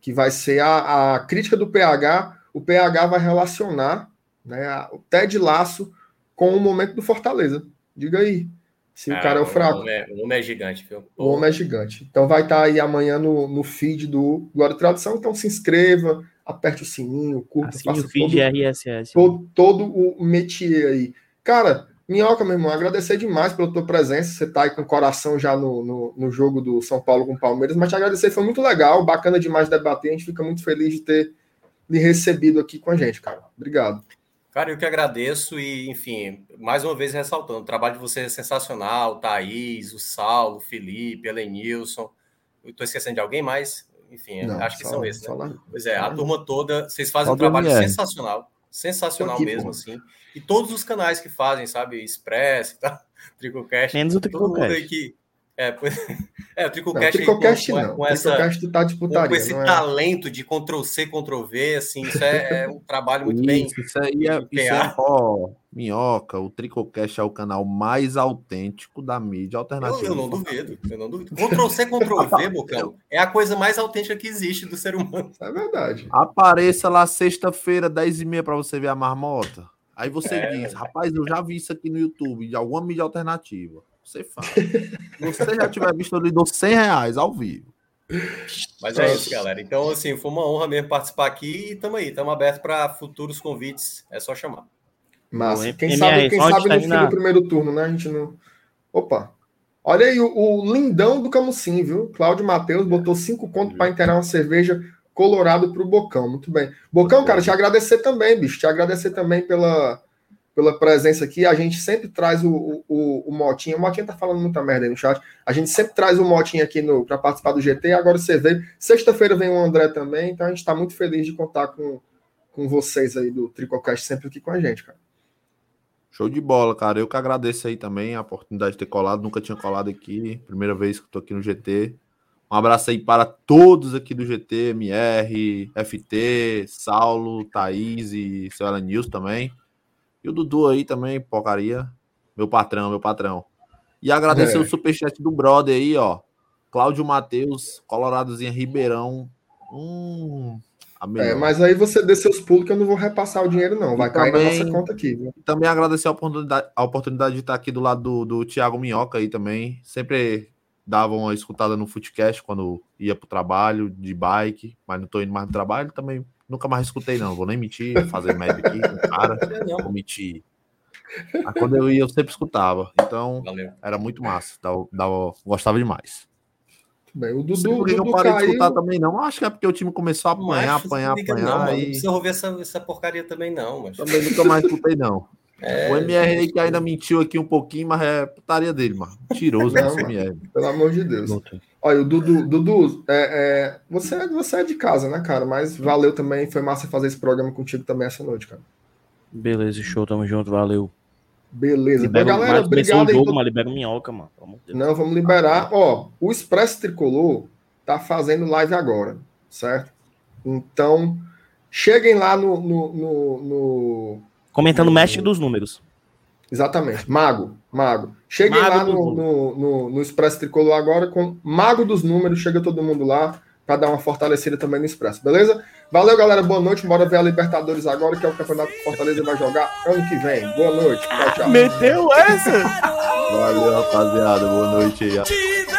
[SPEAKER 1] Que vai ser a, a crítica do PH. O PH vai relacionar né, o Ted Laço com o momento do Fortaleza. Diga aí. Se ah, o cara é o fraco. O homem
[SPEAKER 2] é, o homem é gigante, viu?
[SPEAKER 1] O homem é gigante. Então vai estar tá aí amanhã no, no feed do Glória e Tradução. Então se inscreva, aperte o sininho, curta,
[SPEAKER 4] assim, faça o feed todo, RSS.
[SPEAKER 1] Todo, todo o métier aí. Cara, Minhoca, meu irmão, agradecer demais pela tua presença. Você tá aí com o coração já no, no, no, jogo do São Paulo com o Palmeiras, mas te agradecer, foi muito legal, bacana demais debater. A gente fica muito feliz de ter lhe recebido aqui com a gente, cara. Obrigado.
[SPEAKER 2] Cara, eu que agradeço e, enfim, mais uma vez ressaltando, o trabalho de vocês é sensacional, o Thaís, o Saulo, o Felipe, Elenilson. Estou esquecendo de alguém mais? Enfim, Não, acho que são esses. Né? Pois é, a turma toda, vocês fazem um trabalho sensacional, sensacional aqui, mesmo, pô. assim. E todos os canais que fazem, sabe, Express, tá? (laughs) Tricocast.
[SPEAKER 4] Menos o Tricocast.
[SPEAKER 2] que É, pois, (laughs) é o
[SPEAKER 1] Tricocast, não, Tricocast com, não. Com, essa, Tricocast tá disputado.
[SPEAKER 2] Com esse é? talento de Ctrl-C, Ctrl-V, assim, isso é, é, um trabalho muito
[SPEAKER 3] isso,
[SPEAKER 2] bem...
[SPEAKER 3] Isso aí é, isso é ó, minhoca, o Tricocast é o canal mais autêntico da mídia alternativa.
[SPEAKER 2] Eu, eu não duvido, eu não duvido. Ctrl-C, Ctrl-V, (laughs) Bocão, é a coisa mais autêntica que existe do ser humano.
[SPEAKER 1] É verdade.
[SPEAKER 3] Apareça lá sexta-feira, 10h30, para você ver a marmota. Aí você é, diz, rapaz, eu já vi isso aqui no YouTube, de alguma mídia alternativa. Você fala. Se você já tiver visto, eu lhe dou 100 reais ao vivo.
[SPEAKER 2] Mas é isso, galera. Então, assim, foi uma honra mesmo participar aqui e estamos aí, estamos abertos para futuros convites. É só chamar.
[SPEAKER 1] Mas quem sabe, quem sabe no fim do primeiro turno, né? A gente não. Opa! Olha aí o, o lindão do Camusim, viu? Cláudio Matheus botou cinco contos para inteirar uma cerveja colorado para o Bocão. Muito bem. Bocão, cara, te agradecer também, bicho. Te agradecer também pela, pela presença aqui. A gente sempre traz o, o, o Motinha. O Motinha tá falando muita merda aí no chat. A gente sempre traz o Motinha aqui para participar do GT. Agora você vê. Sexta-feira vem o André também. Então a gente está muito feliz de contar com, com vocês aí do Tricocast sempre aqui com a gente, cara.
[SPEAKER 3] Show de bola, cara. Eu que agradeço aí também a oportunidade de ter colado. Nunca tinha colado aqui. Primeira vez que estou aqui no GT. Um abraço aí para todos aqui do GT, MR, FT, Saulo, Thaís e seu Ellen News também. E o Dudu aí também, porcaria. Meu patrão, meu patrão. E agradecer é. o superchat do brother aí, ó. Cláudio Matheus, Coloradozinha Ribeirão. Hum,
[SPEAKER 1] é, mas aí você dê seus pulos que eu não vou repassar o dinheiro, não. Vai e cair também, na nossa conta aqui. Viu?
[SPEAKER 3] Também agradecer a oportunidade, a oportunidade de estar aqui do lado do, do Thiago Minhoca aí também. Sempre dava uma escutada no Footcast quando ia pro trabalho, de bike, mas não tô indo mais no trabalho, também Nunca mais escutei, não. Vou nem mentir, fazer média aqui com o cara. (laughs) Vou mentir. Mas quando eu ia, eu sempre escutava. Então, Valeu. era muito massa. Dava, dava, gostava demais.
[SPEAKER 1] Bem, o Dudu, não,
[SPEAKER 3] Dudu não parei caiu... de escutar também, não. Acho que é porque o time começou a apanhar, apanhar, apanhar. Não,
[SPEAKER 2] e... não precisa ouvir essa, essa porcaria também, não. Mas...
[SPEAKER 3] Também nunca mais escutei, não. É... O MR aí que ainda mentiu aqui um pouquinho, mas é putaria dele, mano. Tiroso esse MR.
[SPEAKER 1] Pelo amor de Deus. Olha, o Dudu, Dudu é, é, você, é, você é de casa, né, cara? Mas valeu também, foi massa fazer esse programa contigo também essa noite, cara.
[SPEAKER 4] Beleza, show, tamo junto, valeu.
[SPEAKER 1] Beleza.
[SPEAKER 4] Libera, galera, obrigado. O jogo, mas libera minhoca, mano.
[SPEAKER 1] Não, vamos liberar. Ó, o Expresso Tricolor tá fazendo live agora, certo? Então, cheguem lá no. no, no, no
[SPEAKER 4] Comentando o mestre dos números.
[SPEAKER 1] Exatamente, Mago, Mago. Cheguem Mago lá no, no, no, no, Expresso Tricolor agora com Mago dos Números, chega todo mundo lá para dar uma fortalecida também no Expresso, beleza? Valeu, galera, boa noite, bora ver a Libertadores agora, que é o campeonato que Fortaleza vai jogar ano que vem. Boa noite, tchau, tchau.
[SPEAKER 4] Meteu essa?
[SPEAKER 3] Valeu, rapaziada, boa noite aí.